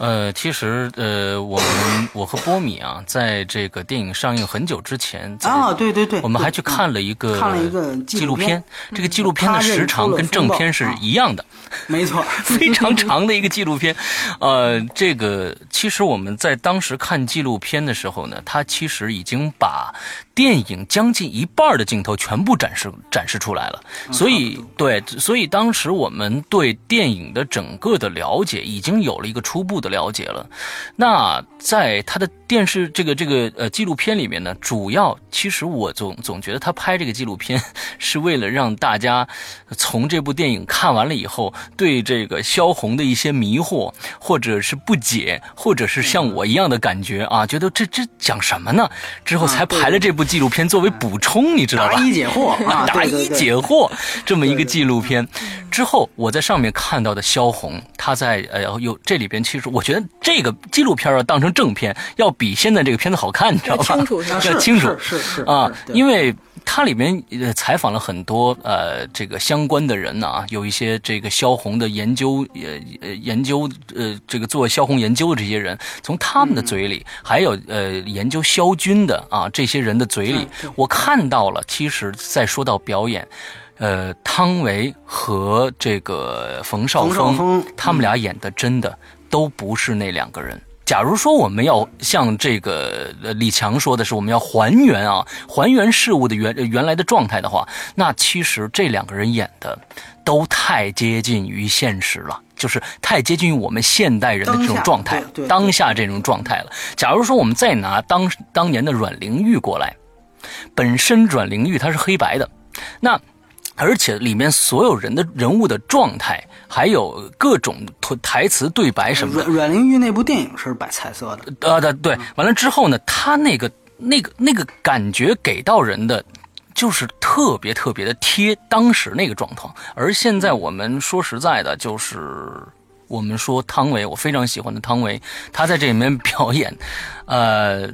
呃，其实呃，我们我和波米啊，在这个电影上映很久之前啊，对对对，我们还去看了一个看了一个纪录片，这个纪录片的时长跟正片是一样的，没错，非常长的一个纪录片。呃，这个其实我们在当时看纪录片的时候呢，它其实已经把电影将近一半的镜头全部展示展示出来了，所以对，所以当时我们对电影的整个的了解已经有了一个初步的。了解了，那在他的电视这个这个呃纪录片里面呢，主要其实我总总觉得他拍这个纪录片是为了让大家从这部电影看完了以后，对这个萧红的一些迷惑或者是不解，或者是像我一样的感觉啊，觉得这这讲什么呢？之后才排了这部纪录片作为补充，你知道吧？答疑解惑啊，答疑解惑这么一个纪录片。之后我在上面看到的萧红，她在呃有这里边其实我。我觉得这个纪录片要当成正片，要比现在这个片子好看，你知道吧？清楚，要清楚，是是啊，因为它里面呃采访了很多呃这个相关的人呢啊，有一些这个萧红的研究呃呃研究呃这个做萧红研究的这些人，从他们的嘴里，还有呃研究萧军的啊这些人的嘴里，我看到了，其实在说到表演。呃，汤唯和这个冯绍冯绍峰他们俩演的真的都不是那两个人。假如说我们要像这个呃李强说的是，我们要还原啊，还原事物的原原来的状态的话，那其实这两个人演的都太接近于现实了，就是太接近于我们现代人的这种状态，当下这种状态了。假如说我们再拿当当年的阮玲玉过来，本身阮玲玉她是黑白的，那。而且里面所有人的人物的状态，还有各种台词对白什么的，阮阮玲玉那部电影是摆彩色的，呃，对对，完了之后呢，他那个那个那个感觉给到人的，就是特别特别的贴当时那个状况。而现在我们说实在的，就是我们说汤唯，我非常喜欢的汤唯，她在这里面表演，呃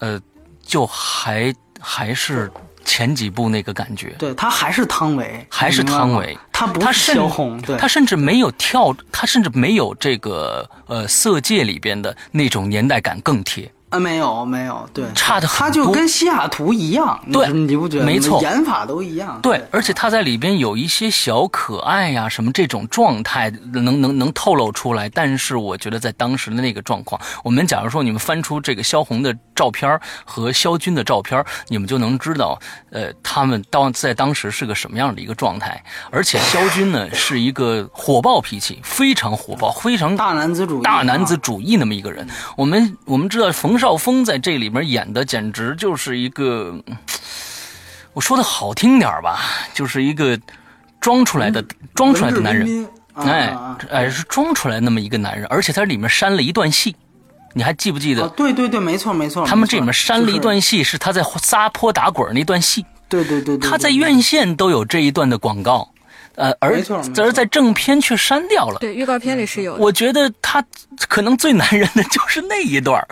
呃，就还还是前几部那个感觉。对他还是汤唯，还是汤唯，他不是萧红，对，他甚至没有跳，他甚至没有这个呃《色戒》里边的那种年代感更贴。啊，没有没有，对，差的很他就跟西雅图一样，对你不觉得吗？没错演法都一样，对，而且他在里边有一些小可爱呀、什么这种状态能能能透露出来。但是我觉得在当时的那个状况，我们假如说你们翻出这个萧红的照片和萧军的照片，你们就能知道，呃，他们当在当时是个什么样的一个状态。而且萧军呢是一个火爆脾气，非常火爆，非常大男子主义，大男子啊主义那么一个人。我们我们知道冯绍峰在这里面演的简直就是一个，嗯我说的好听点儿吧，就是一个装出来的、装出来的男人，哎哎是装出来那么一个男人，而且他里面删了一段戏，你还记不记得？啊，对对对，没错没错，他们这里面删了一，段戏，是他在撒泼打滚那段戏，对对对，他在院线都有这一段的广告，呃，而而在正片却删掉了。对，预告片里是有的。我觉得他可能最难人的就是那一段儿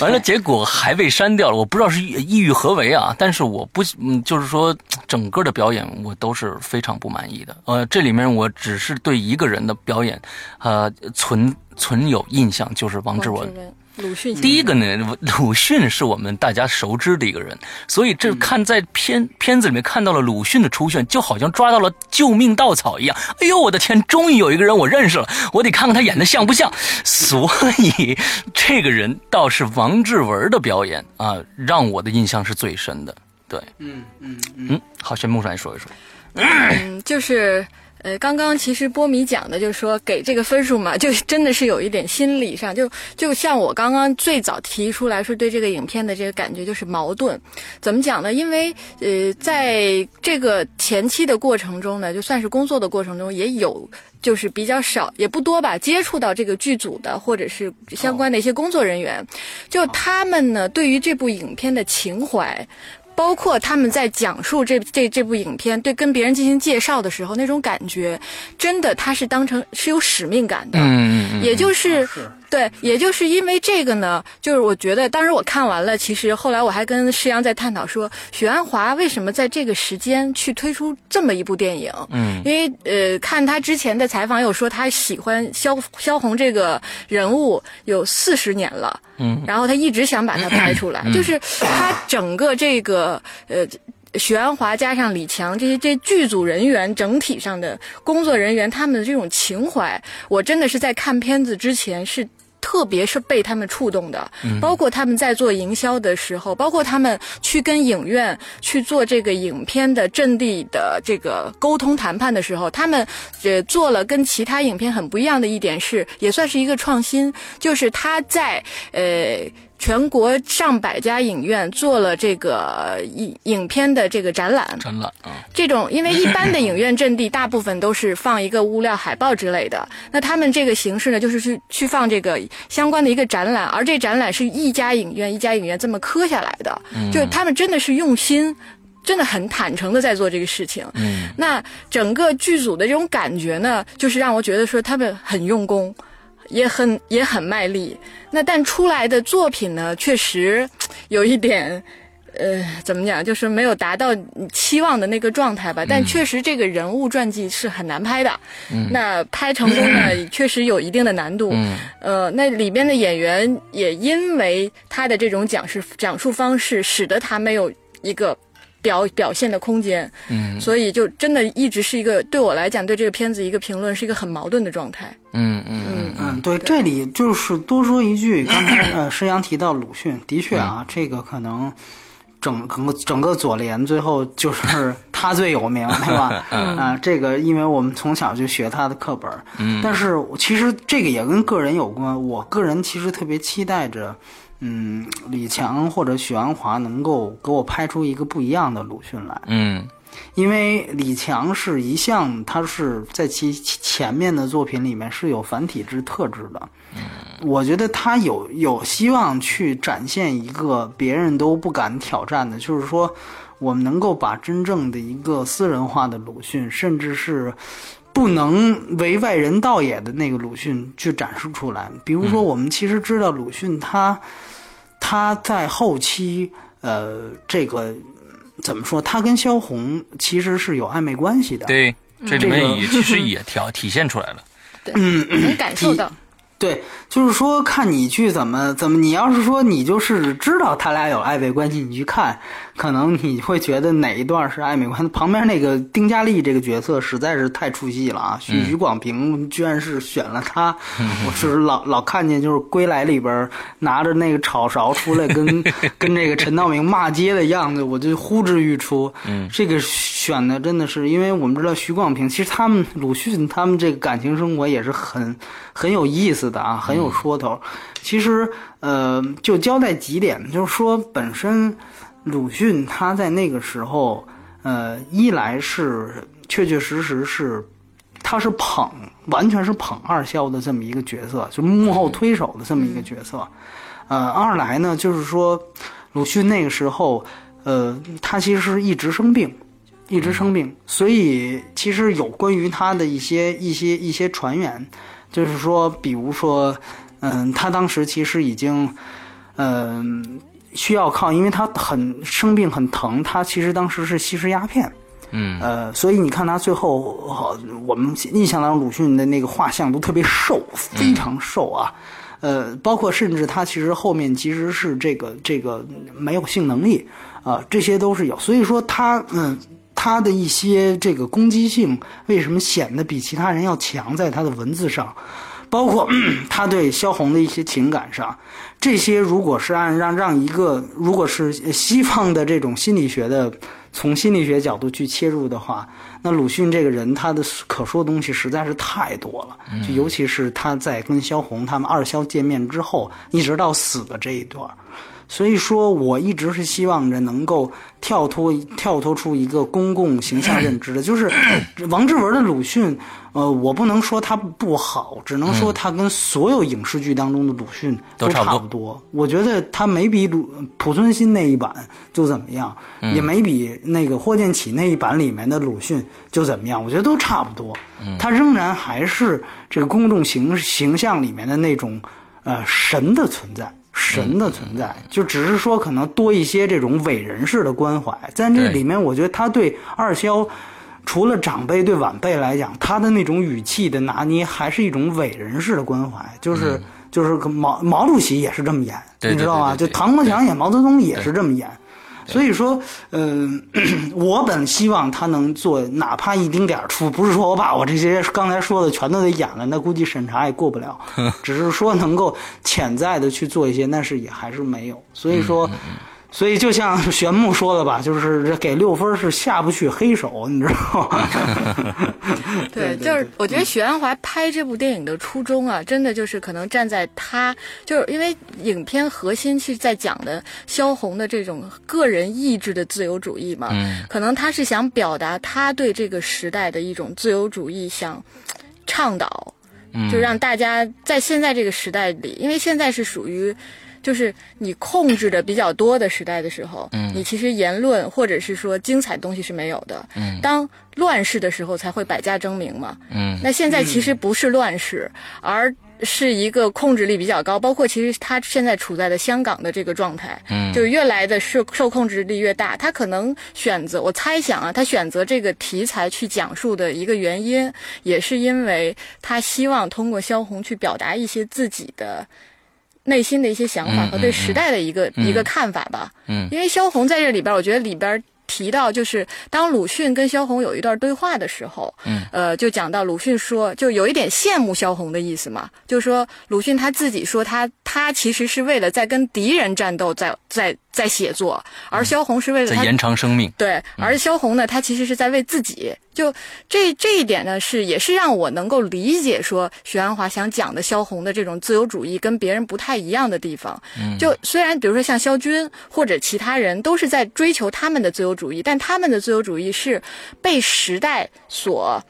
完了结果还被删掉了。我不知道是意意欲何为啊，但是我不，嗯，就是说整个的表演我都是非常不满意的。呃，这里面我只是对一个人的表演，呃，存存有印象，就是王志文。鲁迅第一个呢，鲁迅是我们大家熟知的一个人，所以这看在片片子里面看到了鲁迅的出现，就好像抓到了救命稻草一样。哎呦，我的天，终于有一个人我认识了，我得看看他演的像不像。所以这个人倒是王志文的表演啊，让我的印象是最深的。对，嗯嗯嗯，嗯，好，玄木来说一说。嗯，就是呃，刚刚其实波米讲的，就是说给这个分数嘛，就真的是有一点心理上，就就像我刚刚最早提出来说对这个影片的这个感觉就是矛盾。怎么讲呢？因为呃，在这个前期的过程中呢，就算是工作的过程中，也有。就是比较少，也不多吧，接触到这个剧组的或者是相关的一些工作人员，就他们呢，对于这部影片的情怀，包括他们在讲述这这这部影片，对跟别人进行介绍的时候，那种感觉，真的他是当成是有使命感的。嗯嗯也就是是对，也就是因为这个呢，就是我觉得，当时我看完了，其实后来我还跟施洋在探讨说，许鞍华为什么在这个时间去推出这么一部电影？嗯因为呃，看他之前的采访有说他喜欢萧萧红这个人物有四十年了，嗯，然后他一直想把它拍出来，就是他整个这个呃。许鞍华加上李强这些这剧组人员整体上的工作人员，他们的这种情怀，我真的是在看片子之前是。特别是被他们触动的，包括他们在做营销的时候，包括他们去跟影院去做这个影片的阵地的这个沟通谈判的时候，他们呃做了跟其他影片很不一样的一点是，也算是一个创新，就是他在呃。全国上百家影院做了这个影影片的这个展览，展览啊，这种，因为一般的影院阵地大部分都是放一个物料、海报之类的，那他们这个形式呢，就是去去放这个相关的一个展览，而这展览是一家影院一家影院这么磕下来的，就是他们真的是用心。真的很坦诚的在做这个事情，嗯，那整个剧组的这种感觉呢，就是让我觉得说他们很用功，也很也很卖力。那但出来的作品呢，确实有一点，呃，怎么讲，就是没有达到你期望的那个状态吧。但确实，这个人物传记是很难拍的。嗯那拍成功呢，确实有一定的难度。嗯呃，那里边的演员也因为他的这种讲述讲述方式，使得他没有一个表表现的空间。嗯所以就真的一直是一个对我来讲，对这个片子一个评论是一个很矛盾的状态。嗯嗯嗯嗯，对，这里就是多说一句，刚才呃施阳提到鲁迅，的确啊，这个可能整整个整个左联最后就是他最有名，对吧？啊、这个因为我们从小就学他的课本，嗯但是其实这个也跟个人有关，我个人其实特别期待着。嗯，李强或者许鞍华能够给我拍出一个不一样的鲁迅来，嗯因为李强是一向他是在其前面的作品里面是有繁体字特质的，嗯我觉得他有有希望去展现一个别人都不敢挑战的，就是说我们能够把真正的一个私人化的鲁迅，甚至是不能为外人道也的那个鲁迅去展示出来。比如说，我们其实知道鲁迅他他在后期呃这个。怎么说？他跟萧红其实是有暧昧关系的。对，这里面这个也其实也调体现出来了。对，嗯能感受到。对，就是说看你去怎么怎么，你要是说你就是知道他俩有暧昧关系，你去看，可能你会觉得哪一段是暧昧。旁边那个丁嘉丽这个角色实在是太出戏了啊！许许广平居然是选了他，我是老老看见就是《归来》里边拿着那个炒勺出来跟 跟这个陈道明骂街的样子，我就呼之欲出。嗯，这个选的真的是，因为我们知道徐广平，其实他们鲁迅他们这个感情生活也是很很有意思的啊，很有说头。其实呃，就交代几点，就是说本身鲁迅他在那个时候，呃，一来是确确实实是他是捧，完全是捧二萧的这么一个角色，就幕后推手的这么一个角色。呃，二来呢，就是说鲁迅那个时候，呃，他其实一直生病，一直生病，所以其实有关于他的一些一些一些传言，就是说，比如说，嗯，他当时其实已经，嗯、需要靠，因为他很生病很疼，他其实当时是吸食鸦片。嗯呃，所以你看他最后，呃我们印象当中鲁迅的那个画像都特别瘦，非常瘦啊。呃，包括甚至他其实后面其实是这个这个没有性能力啊、这些都是有。所以说他嗯，他的一些这个攻击性为什么显得比其他人要强，在他的文字上。包括他对萧红的一些情感上，这些如果是按让让一个如果是西方的这种心理学的从心理学角度去切入的话，那鲁迅这个人他的可说的东西实在是太多了，就尤其是他在跟萧红他们二萧见面之后，一直到死的这一段。所以说，我一直是希望着能够跳脱跳脱出一个公共形象认知的，就是 王志文的鲁迅，呃，我不能说他不好，只能说他跟所有影视剧当中的鲁迅都差不多。我觉得他没比鲁濮存昕那一版就怎么样，也没比那个霍建起那一版里面的鲁迅就怎么样，我觉得都差不多。他仍然还是这个公众形形象里面的那种呃神的存在。神的存在，就只是说可能多一些这种伟人式的关怀，在这里面，我觉得他对二萧，除了长辈对晚辈来讲，他的那种语气的拿捏，还是一种伟人式的关怀，就是、就是毛毛主席也是这么演，你知道吗？就唐国强演毛泽东也是这么演。所以说，嗯、我本希望他能做哪怕一丁点儿出，不是说我把我这些刚才说的全都得演了，那估计审查也过不了。只是说能够潜在的去做一些，但是也还是没有。所以说，所以就像玄牧说的吧，就是这给六分是下不去黑手，你知道吗？对，就是我觉得许鞍华拍这部电影的初衷啊，真的就是可能站在他，就是因为影片核心是在讲的萧红的这种个人意志的自由主义嘛，嗯可能他是想表达他对这个时代的一种自由主义想倡导，嗯就让大家在现在这个时代里，因为现在是属于。就是你控制的比较多的时代的时候，嗯你其实言论或者是说精彩东西是没有的。嗯当乱世的时候才会百家争鸣嘛。嗯那现在其实不是乱世，而是一个控制力比较高，包括其实他现在处在的香港的这个状态，嗯，就越来的受受控制力越大。他可能选择，我猜想啊，他选择这个题材去讲述的一个原因，也是因为他希望通过萧红去表达一些自己的内心的一些想法和对时代的一个一个看法吧。嗯，因为萧红在这里边，我觉得里边。提到就是当鲁迅跟萧红有一段对话的时候，嗯，呃，就讲到鲁迅说，就有一点羡慕萧红的意思嘛，就是说鲁迅他自己说他他其实是为了在跟敌人战斗，在在。在写作，而萧红是为了在延长生命。对，而萧红呢，他其实是在为自己。就这这一点呢，是也是让我能够理解说许鞍华想讲的萧红的这种自由主义跟别人不太一样的地方。嗯，就虽然比如说像萧军或者其他人都是在追求他们的自由主义，但他们的自由主义是被时代所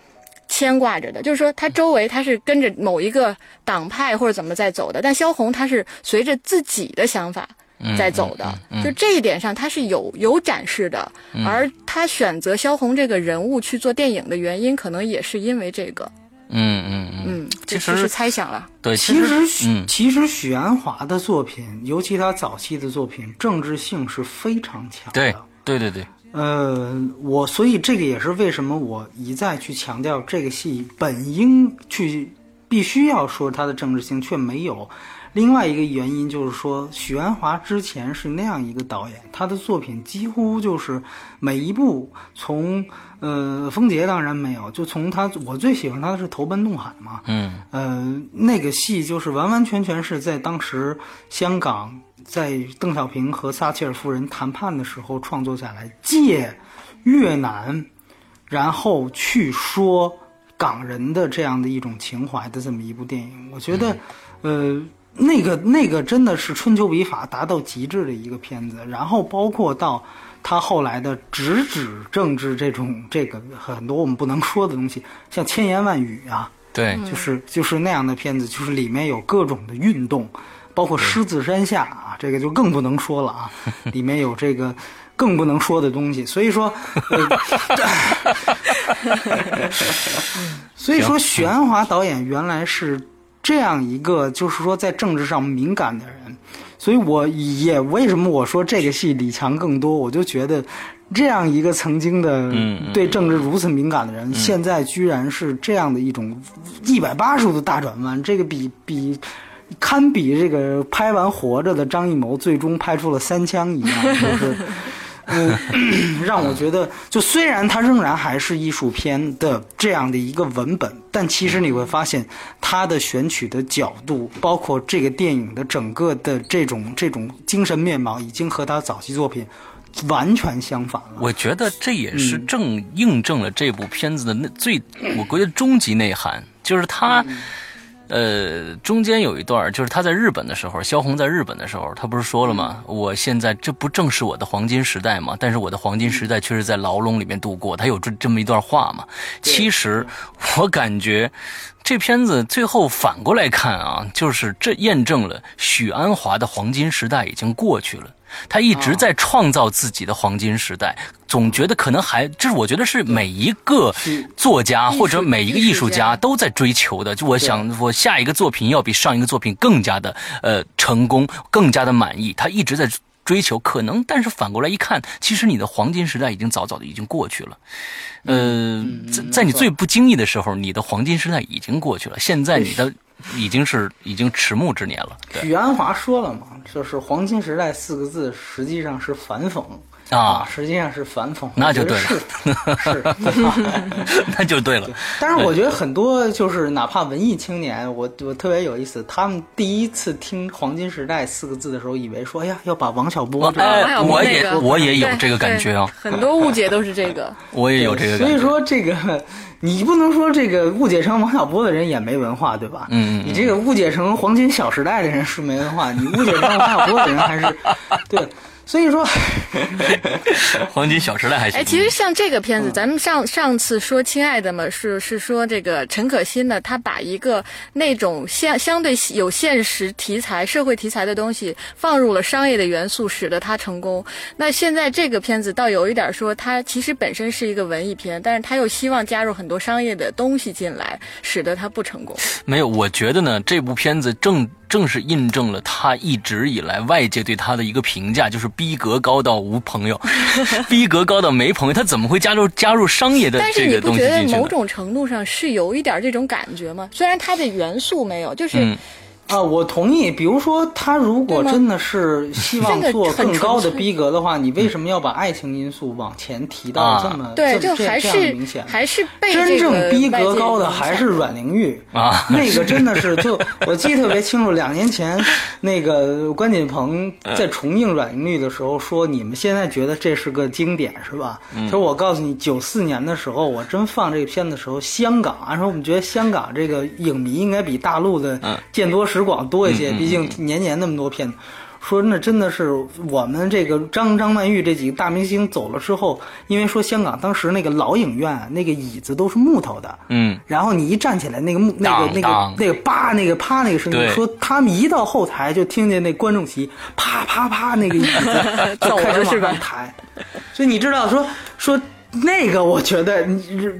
牵挂着的。就是说，他周围他是跟着某一个党派或者怎么在走的，但萧红他是随着自己的想法。在走的，就这一点上，他是有有展示的。而他选择萧红这个人物去做电影的原因，可能也是因为这个。嗯嗯嗯，其实是猜想了。对，其实许其实许鞍华的作品，尤其他早期的作品，政治性是非常强的。对对对对。呃，我所以这个也是为什么我一再去强调这个戏本应去必须要说它的政治性，却没有。另外一个原因就是说，许鞍华之前是那样一个导演，他的作品几乎就是每一部，从呃《风杰》当然没有，就从他我最喜欢他的是《投奔怒海》嘛，嗯，呃，那个戏就是完完全全是在当时香港在邓小平和撒切尔夫人谈判的时候创作下来，借越南，然后去说港人的这样的一种情怀的这么一部电影，我觉得，呃。那个那个真的是春秋笔法达到极致的一个片子，然后包括到他后来的直指政治这种这个很多我们不能说的东西，像千言万语啊，对，就是就是那样的片子，就是里面有各种的运动，包括狮子山下啊，这个就更不能说了啊，里面有这个更不能说的东西，所以说，所以说许鞍华导演原来是。这样一个就是说在政治上敏感的人，所以我也为什么我说这个戏李强更多，我就觉得这样一个曾经的对政治如此敏感的人，现在居然是这样的一种一百八十度大转弯，这个比比堪比这个拍完《活着》的张艺谋最终拍出了《三枪》一样，就是。嗯，让我觉得，就虽然它仍然还是艺术片的这样的一个文本，但其实你会发现，它的选取的角度，包括这个电影的整个的这种这种精神面貌，已经和他早期作品完全相反了。我觉得这也是正印证了这部片子的那最，我觉得终极内涵，就是他。呃，中间有一段，就是他在日本的时候，萧红在日本的时候，他不是说了吗？我现在这不正是我的黄金时代吗？但是我的黄金时代却是在牢笼里面度过。他有这这么一段话嘛？其实我感觉。这片子最后反过来看啊，就是这验证了许鞍华的黄金时代已经过去了。他一直在创造自己的黄金时代，总觉得可能还，这是我觉得是每一个作家或者每一个艺术家都在追求的。就我想，我下一个作品要比上一个作品更加的呃成功，更加的满意。他一直在追求，可能，但是反过来一看，其实你的黄金时代已经早早的已经过去了。呃，在在你最不经意的时候，你的黄金时代已经过去了。现在你的已经是已经迟暮之年了。许鞍华说了嘛，就是“黄金时代”四个字实际上是反讽。啊，实际上是反讽，那就对了，是，那就对了。但是我觉得很多就是哪怕文艺青年，我我特别有意思，他们第一次听“黄金时代”四个字的时候，以为说，哎呀，要把王小波，哎，我也我也有这个感觉啊，很多误解都是这个，我也有这个。所以说这个，你不能说这个误解成王小波的人也没文化，对吧？嗯嗯。你这个误解成黄金小时代的人是没文化，你误解成王小波的人还是对。所以说，黄金小时代还行。哎，其实像这个片子，咱们上上次说《亲爱的》嘛，是是说这个陈可辛呢，他把一个那种相相对有现实题材、社会题材的东西放入了商业的元素，使得他成功。那现在这个片子倒有一点说，它其实本身是一个文艺片，但是他又希望加入很多商业的东西进来，使得它不成功。没有，我觉得呢，这部片子正正是印证了他一直以来外界对他的一个评价，就是逼格高到无朋友，逼格高到没朋友。他怎么会加入加入商业的但是这个你不觉得某？种程度上是有一点这种感觉吗？虽然它的元素没有，就是、嗯啊，我同意。比如说，他如果真的是希望做更高的逼格的话，你为什么要把爱情因素往前提到啊这么、对，这么这就还这样是明显？还是被真正逼格高的还是阮玲玉 啊那个真的是就我记得特别清楚，两年前那个关锦鹏在重映阮玲玉的时候说：“你们现在觉得这是个经典是吧？”他说：“我告诉你，九四年的时候，我真放这个片的时候，香港按说我们觉得香港这个影迷应该比大陆的见多识广多一些，毕竟年年那么多片子。”说那真的是我们这个张张曼玉这几个大明星走了之后，因为说香港当时那个老影院那个椅子都是木头的，嗯，然后你一站起来，那个木那个那个那个叭那个啪那个声音，说他们一到后台就听见那观众席啪啪啪那个椅子 就开始往上抬，所以你知道说说那个，我觉得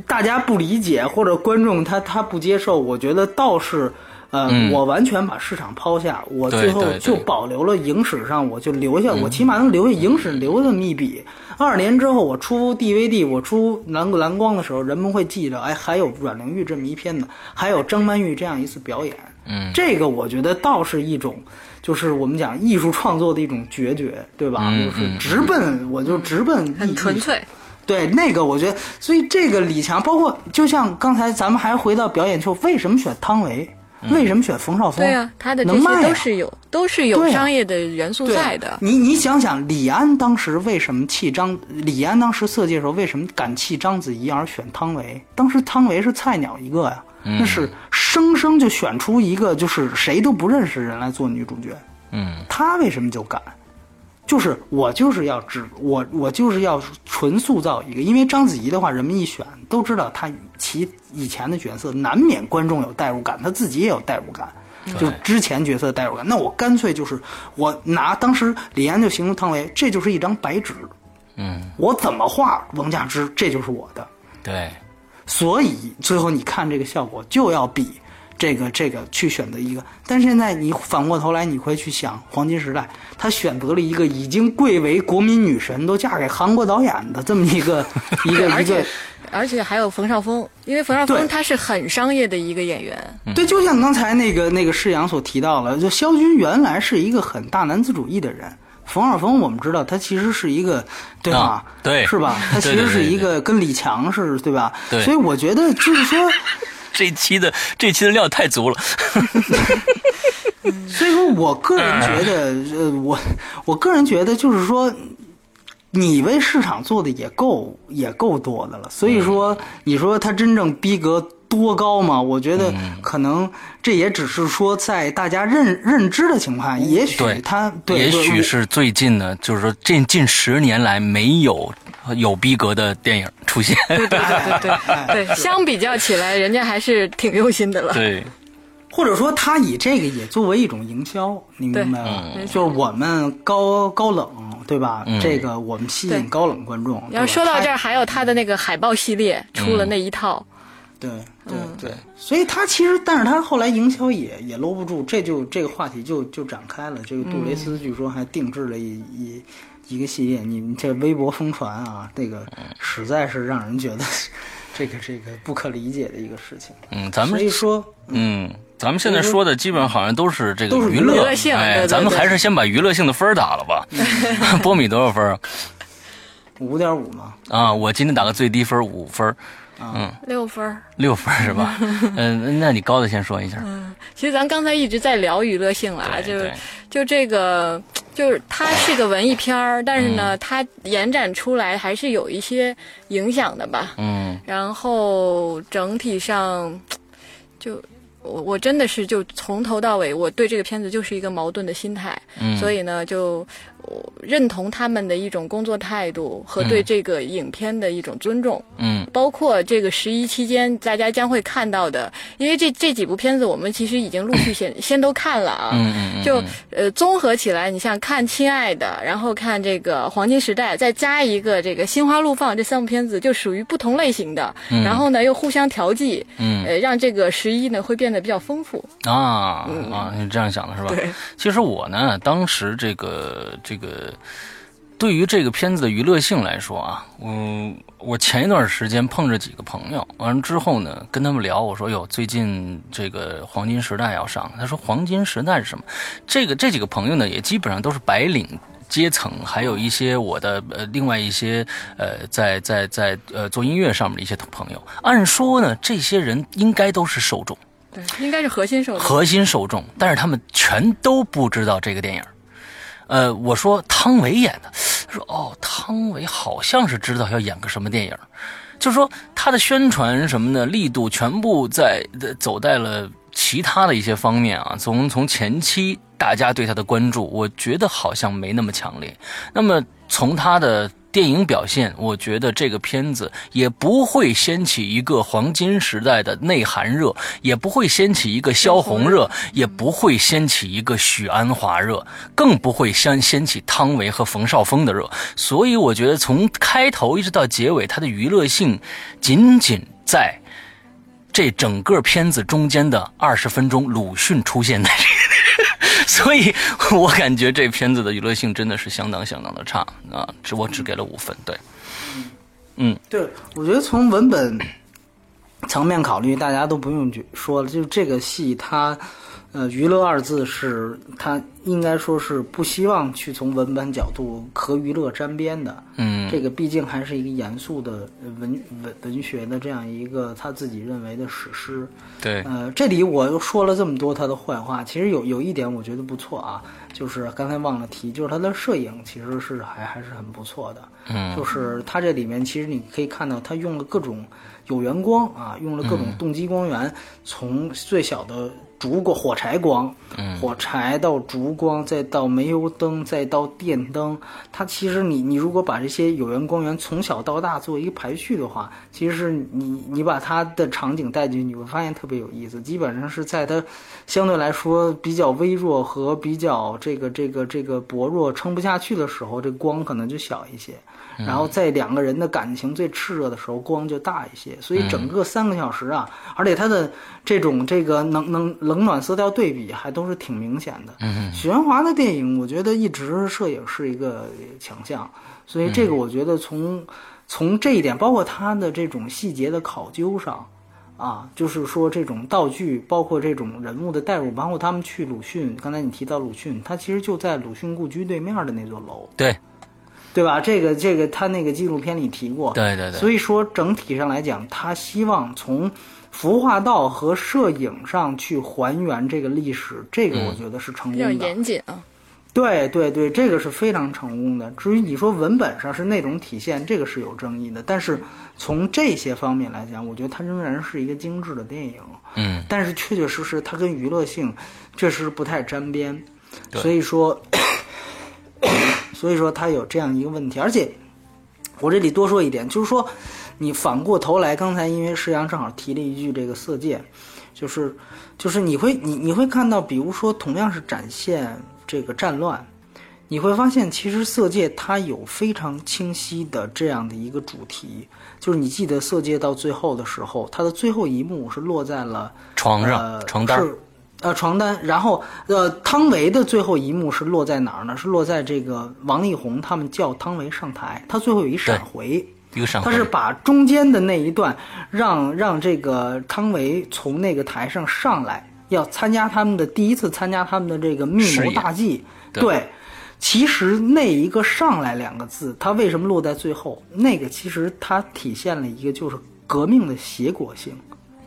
大家不理解或者观众他他不接受，我觉得倒是。呃，嗯我完全把市场抛下，我最后就保留了影史上，我就留下，嗯我起码能留下影史留这么一笔。二年之后，我出 DVD，我出蓝蓝光的时候，人们会记着，哎，还有阮玲玉这么一片子，还有张曼玉这样一次表演。嗯，这个我觉得倒是一种，就是我们讲艺术创作的一种决绝，对吧？嗯就是直奔，我就直奔艺很纯。粹。对，那个我觉得，所以这个李强，包括就像刚才咱们还回到表演秀，为什么选汤唯？为什么选冯绍峰？对啊，他的这些能卖啊都是有都是有商业的元素对在的。你你想想，李安当时为什么弃张？李安当时色戒的时候为什么敢弃章子怡而选汤唯？当时汤唯是菜鸟一个呀，那是生生就选出一个就是谁都不认识的人来做女主角。嗯，他为什么就敢？就是我就是要只我我就是要纯塑造一个，因为章子怡的话，人们一选都知道她其以前的角色难免观众有代入感，她自己也有代入感，就之前角色的代入感。那我干脆就是我拿当时李安就形容汤唯，这就是一张白纸，嗯，我怎么画王佳芝，这就是我的。对，所以最后你看这个效果就要比这个这个去选择一个，但是现在你反过头来你会去想黄金时代，他选择了一个已经贵为国民女神，都嫁给韩国导演的这么一个一 个一个而且，还有冯绍峰，因为冯绍峰他是很商业的一个演员，对，就像刚才那个那个施阳所提到了，就肖军原来是一个很大男子主义的人。冯绍峰，我们知道他其实是一个，对吧？啊对是吧？他其实是一个跟李强是，对吧？对所以我觉得就是说，这期的这期的料太足了。所以说我个人觉得，呃，我我个人觉得就是说，你为市场做的也够也够多的了。所以说，你说他真正逼格多高吗？我觉得可能这也只是说在大家认认知的情况下，也许他对也许是最近的，就是说近近十年来没有有逼格的电影出现。对对对对对，相比较起来，人家还是挺用心的了。对，或者说他以这个也作为一种营销，你明白吗？对。就是我们高高冷，对吧？嗯。这个我们吸引高冷观众。要说到这儿，还有他的那个海报系列出了那一套，对对嗯对，所以他其实，但是他后来营销也也搂不住，这就这个话题就就展开了。这个杜蕾斯据说还定制了一一一个系列，你们这微博疯传啊，这个实在是让人觉得这个这个不可理解的一个事情。嗯，咱们所以说，嗯，咱们现在说的基本上好像都是这个娱乐乐娱乐性哎，对对咱们还是先把娱乐性的分打了吧。波米多少分儿五点五嘛，啊？我今天打个最低分儿五分儿，六分儿。六分儿是吧？嗯，那你高的先说一下。嗯其实咱刚才一直在聊娱乐性了啊，就就这个，就是它是个文艺片儿，但是嗯呢，它延展出来还是有一些影响的吧。嗯然后整体上，就我我真的是就从头到尾，我对这个片子就是一个矛盾的心态。嗯，所以呢，就认同他们的一种工作态度和对这个影片的一种尊重。嗯包括这个十一期间，大家将会看到的，因为这这几部片子我们其实已经陆续先 先都看了啊。嗯嗯嗯，就呃综合起来，你像看《亲爱的》，然后看这个《黄金时代》，再加一个这个《心花怒放》，这三部片子就属于不同类型的，然后呢又互相调剂，嗯呃，让这个十一呢会变得比较丰富。啊啊，你这样想的是吧？对，其实我呢，当时这个这个，对于这个片子的娱乐性来说啊，我，我前一段时间碰着几个朋友，完了之后呢，跟他们聊，我说哟，最近这个黄金时代要上，他说黄金时代是什么？这个这几个朋友呢，也基本上都是白领。阶层，还有一些我的呃，另外一些呃，在在在呃做音乐上面的一些朋友。按说呢，这些人应该都是受众，对，应该是核心受众。核心受众，但是他们全都不知道这个电影。呃，我说汤唯演的，他说哦，汤唯好像是知道要演个什么电影，就是说他的宣传什么的力度全部在走在了其他的一些方面啊。从从前期大家对他的关注，我觉得好像没那么强烈。那么从他的电影表现，我觉得这个片子也不会掀起一个黄金时代的内涵热，也不会掀起一个萧红热，也不会掀起一个许鞍华热，更不会掀掀起汤唯和冯绍峰的热。所以我觉得从开头一直到结尾，它的娱乐性仅仅在这整个片子中间的二十分钟，鲁迅出现在这个。所以我感觉这片子的娱乐性真的是相当相当的差啊！只我只给了五分，对，嗯，对，我觉得从文本层面考虑，大家都不用去说了，就是这个戏它，呃，娱乐二字是他应该说是不希望去从文本角度和娱乐沾边的。嗯，这个毕竟还是一个严肃的文文文学的这样一个他自己认为的史诗。对，呃，这里我又说了这么多他的坏话，其实有有一点我觉得不错啊，就是刚才忘了提，就是他的摄影其实是还还是很不错的。嗯，就是他这里面其实你可以看到，他用了各种有源光啊，用了各种动机光源，从最小的烛光、火柴光，嗯火柴到烛光，再到煤油灯，再到电灯，它其实你你如果把这些有源光源从小到大做一个排序的话，其实是你你把它的场景带进去，你会发现特别有意思。基本上是在它相对来说比较微弱和比较这个这个这个薄弱撑不下去的时候，这光可能就小一些。然后在两个人的感情最炽热的时候，光就大一些。所以整个三个小时啊，而且它的这种这个能能冷暖色调对比还都是挺明显的。嗯许鞍华的电影，我觉得一直摄影是一个强项，所以这个我觉得从从这一点，包括他的这种细节的考究上。啊，就是说这种道具，包括这种人物的代入，包括他们去鲁迅，刚才你提到鲁迅，他其实就在鲁迅故居对面的那座楼，对，对吧？这个这个，他那个纪录片里提过。对对对，所以说整体上来讲，他希望从服化道和摄影上去还原这个历史，这个我觉得是成比较功的。严谨啊。对对对，这个是非常成功的。至于你说文本上是那种体现，这个是有争议的。但是从这些方面来讲，我觉得它仍然是一个精致的电影。嗯但是确确实实，它跟娱乐性确实不太沾边，对所以说，所以说它有这样一个问题。而且我这里多说一点，就是说，你反过头来，刚才因为施阳正好提了一句这个色戒，就是就是你会你你会看到，比如说同样是展现这个战乱。你会发现，其实《色戒》它有非常清晰的这样的一个主题，就是你记得《色戒》到最后的时候，它的最后一幕是落在了床上、呃、床单，是呃床单，然后呃汤唯的最后一幕是落在哪儿呢？是落在这个王力宏他们叫汤唯上台，他最后有一闪回，一个闪回他是把中间的那一段让让这个汤唯从那个台上上来，要参加他们的第一次参加他们的这个密谋大计，对对。其实那一个“上来”两个字，它为什么落在最后？那个其实它体现了一个就是革命的结果性。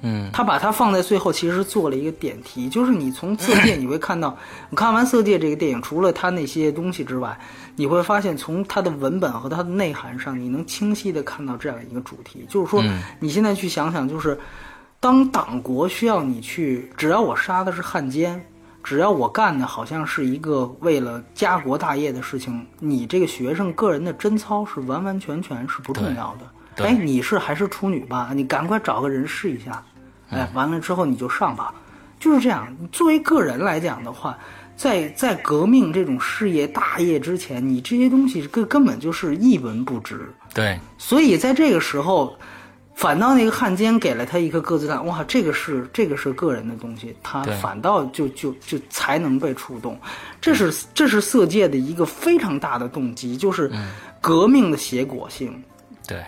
嗯，他把它放在最后，其实做了一个点题，就是你从《色戒》你会看到，你看完《色戒》这个电影，除了它那些东西之外，你会发现从它的文本和它的内涵上，你能清晰的看到这样一个主题，就是说，你现在去想想，就是当党国需要你去，只要我杀的是汉奸。只要我干的好像是一个为了家国大业的事情，你这个学生个人的贞操是完完全全是不重要的。对哎，你是还是处女吧？你赶快找个人试一下。哎，完了之后你就上吧，就是这样。作为个人来讲的话，在在革命这种事业大业之前，你这些东西根根本就是一文不值。对，所以在这个时候，反倒那个汉奸给了他一颗鸽子蛋，哇，这个是这个是个人的东西，他反倒就就就才能被触动，这是这是色戒的一个非常大的动机，就是革命的结果性。对，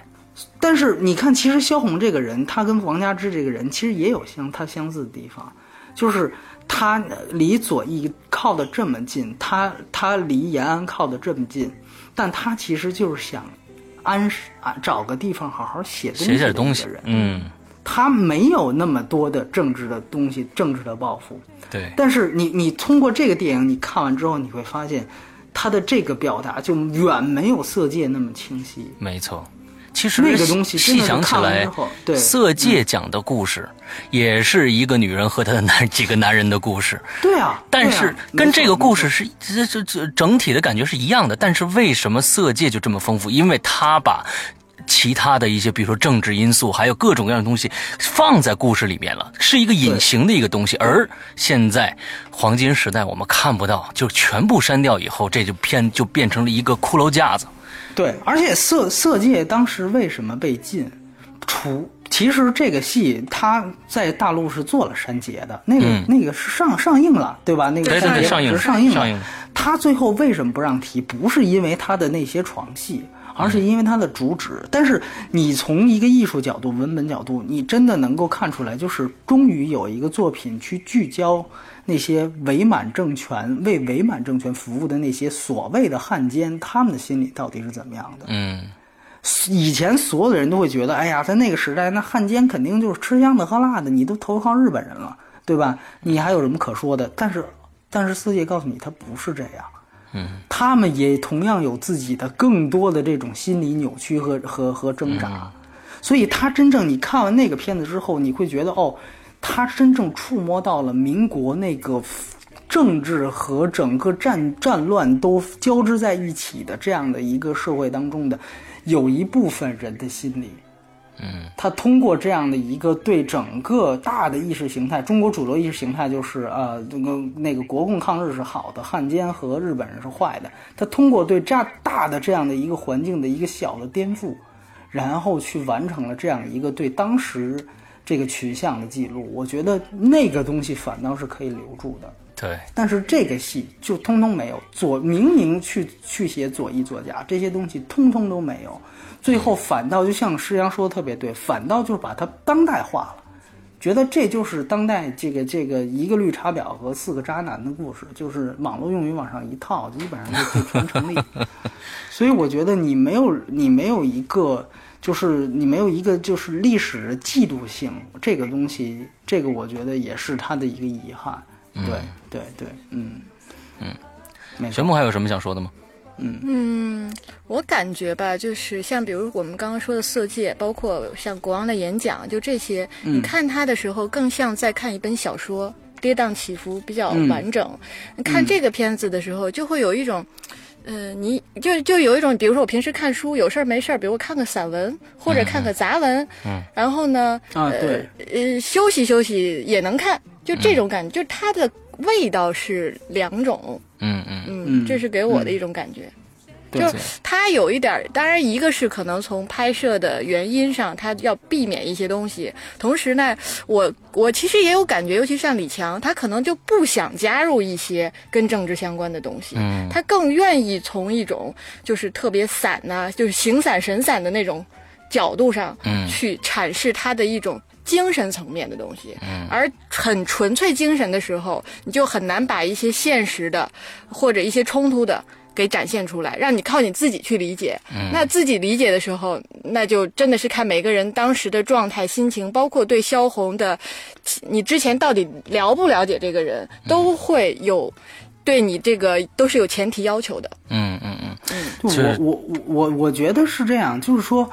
但是你看，其实萧红这个人，他跟王家之这个人其实也有相他相似的地方，就是他呃离左翼靠得这么近，他他离延安靠得这么近，但他其实就是想安啊找个地方好好写东西写写的东西一个人，，嗯，他没有那么多的政治的东西，政治的抱负。对，但是你你通过这个电影，你看完之后，你会发现他的这个表达就远没有《色戒》那么清晰。没错。其实那个东西细想起来色戒讲的故事，也是一个女人和她的男几个男人的故事。对啊，对啊但是跟这个故事是这这这整体的感觉是一样的，但是为什么色戒就这么丰富？因为他把其他的一些，比如说政治因素，还有各种各样的东西放在故事里面了，是一个隐形的一个东西。而现在黄金时代我们看不到，就全部删掉以后，这就片就变成了一个骷髅架子。对，而且色色戒当时为什么被禁？除其实这个戏它在大陆是做了删节的，那个、嗯那个是上上映了，对吧？那个对对对，删节上映是上映了。上映了，他最后为什么不让提？不是因为他的那些床戏，而是因为他的主旨。但是你从一个艺术角度、文本角度，你真的能够看出来，就是终于有一个作品去聚焦那些伪满政权、为伪满政权服务的那些所谓的汉奸，他们的心理到底是怎么样的？嗯，以前所有的人都会觉得，哎呀，在那个时代，那汉奸肯定就是吃香的喝辣的，你都投靠日本人了，对吧？你还有什么可说的？但是，但是四界告诉你，他不是这样。嗯，他们也同样有自己的更多的这种心理扭曲和和和挣扎，所以他真正你看完那个片子之后，你会觉得哦，他真正触摸到了民国那个政治和整个战战乱都交织在一起的这样的一个社会当中的有一部分人的心理。嗯，他通过这样的一个对整个大的意识形态，中国主流意识形态就是呃，那个那个国共抗日是好的，汉奸和日本人是坏的。他通过对这样大的这样的一个环境的一个小的颠覆，然后去完成了这样一个对当时这个取向的记录。我觉得那个东西反倒是可以留住的。对，但是这个戏就通通没有，左明明去去写左翼作家，这些东西通通都没有，最后反倒就像施洋说的特别对，反倒就是把它当代化了，觉得这就是当代这个这个一个绿茶婊和四个渣男的故事，就是网络用语往上一套，基本上就就全成立。所以我觉得你没有你没有一个。就是你没有一个就是历史的嫉妒性，这个东西，这个我觉得也是他的一个遗憾。对对对，嗯嗯，玄牧还有什么想说的吗？嗯嗯，我感觉吧，就是像比如我们刚刚说的《色戒》，包括像国王的演讲，就这些，你看他的时候，更像在看一本小说，跌宕起伏比较完整。你看这个片子的时候，就会有一种。呃，你就就有一种，比如说我平时看书，有事儿没事儿，比如我看个散文或者看个杂文，嗯，然后呢，啊，对，呃，休息休息也能看，就这种感觉，就它的味道是两种，嗯嗯，嗯，嗯这是给我的一种感觉。对就他有一点儿，当然一个是可能从拍摄的原因上，他要避免一些东西。同时呢，我我其实也有感觉，尤其像李强，他可能就不想加入一些跟政治相关的东西，嗯。他更愿意从一种就是特别散呐、就是形散神散的那种角度上，嗯。去阐释他的一种。精神层面的东西，嗯。而很纯粹精神的时候，你就很难把一些现实的或者一些冲突的给展现出来，让你靠你自己去理解。那自己理解的时候，那就真的是看每个人当时的状态、心情，包括对萧红的，你之前到底了不了解这个人，都会有对你这个都是有前提要求的。嗯嗯嗯，就我我我我我觉得是这样，就是说，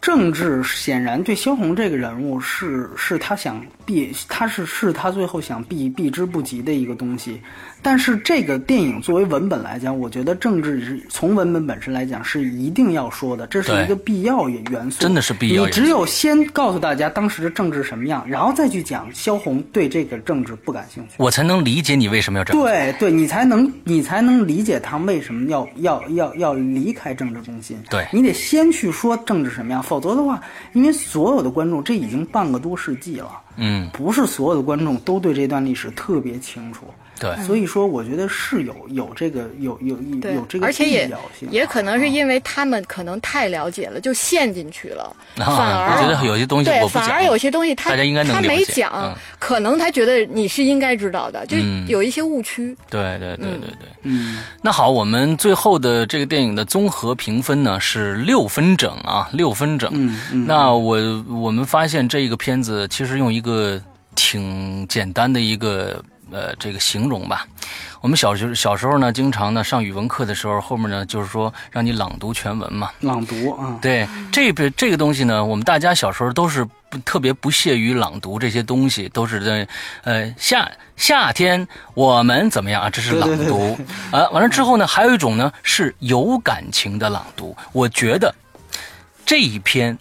政治显然对萧红这个人物是是他想避，他是是他最后想避避之不及的一个东西。但是这个电影作为文本来讲，我觉得政治是从文本本身来讲是一定要说的，这是一个必要元素，真的是必要。你只有先告诉大家当时的政治什么样，然后再去讲萧红对这个政治不感兴趣，我才能理解你为什么要这样。对对，你才能你才能理解他为什么要要要要离开政治中心。对你得先去说政治什么样，否则的话，因为所有的观众这已经半个多世纪了，嗯，不是所有的观众都对这段历史特别清楚。对，所以说我觉得是有有这个有有有这个而且也性，也可能是因为他们可能太了解了，就陷进去了，反而我觉得有些东西对，反而有些东西他大家应该他没讲，可能他觉得你是应该知道的，就有一些误区。对对对对对，嗯。那好，我们最后的这个电影的综合评分呢是六分整啊，六分整。嗯嗯。那我我们发现这个片子其实用一个挺简单的一个。呃，这个形容吧，我们小学小时候呢，经常呢上语文课的时候，后面呢就是说让你朗读全文嘛。朗读啊，对，这个这个东西呢，我们大家小时候都是不特别不屑于朗读这些东西，都是在呃夏夏天我们怎么样啊？这是朗读啊。完了之后呢，还有一种呢是有感情的朗读。我觉得这一篇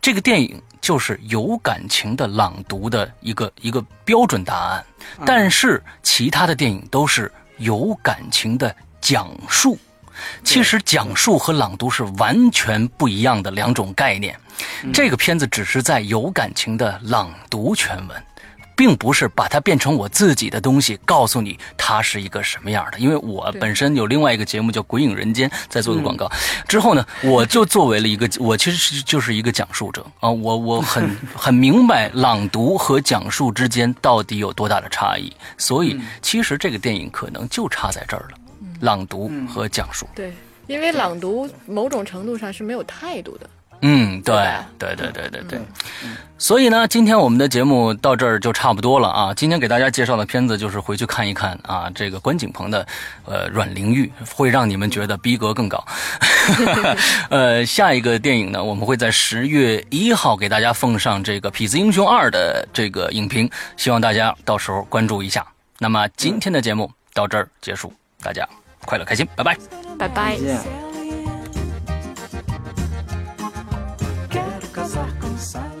这个电影。就是有感情的朗读的一个一个标准答案，但是其他的电影都是有感情的讲述。其实讲述和朗读是完全不一样的两种概念。这个片子只是在有感情的朗读全文。并不是把它变成我自己的东西，告诉你它是一个什么样的。因为我本身有另外一个节目叫《鬼影人间》，在做一个广告。之后呢，我就作为了一个，我其实是就是一个讲述者啊。我我很很明白朗读和讲述之间到底有多大的差异。所以，其实这个电影可能就差在这儿了，朗读和讲述。对，因为朗读某种程度上是没有态度的。嗯，对，对，对，对，对，对。所以呢，今天我们的节目到这儿就差不多了啊。今天给大家介绍的片子就是回去看一看啊，这个关锦鹏的呃《阮玲玉》会让你们觉得逼格更高。呃，下一个电影呢，我们会在十月一号给大家奉上这个《痞子英雄二》的这个影评，希望大家到时候关注一下。那么今天的节目到这儿结束，大家快乐开心，拜拜，拜拜。再见。side.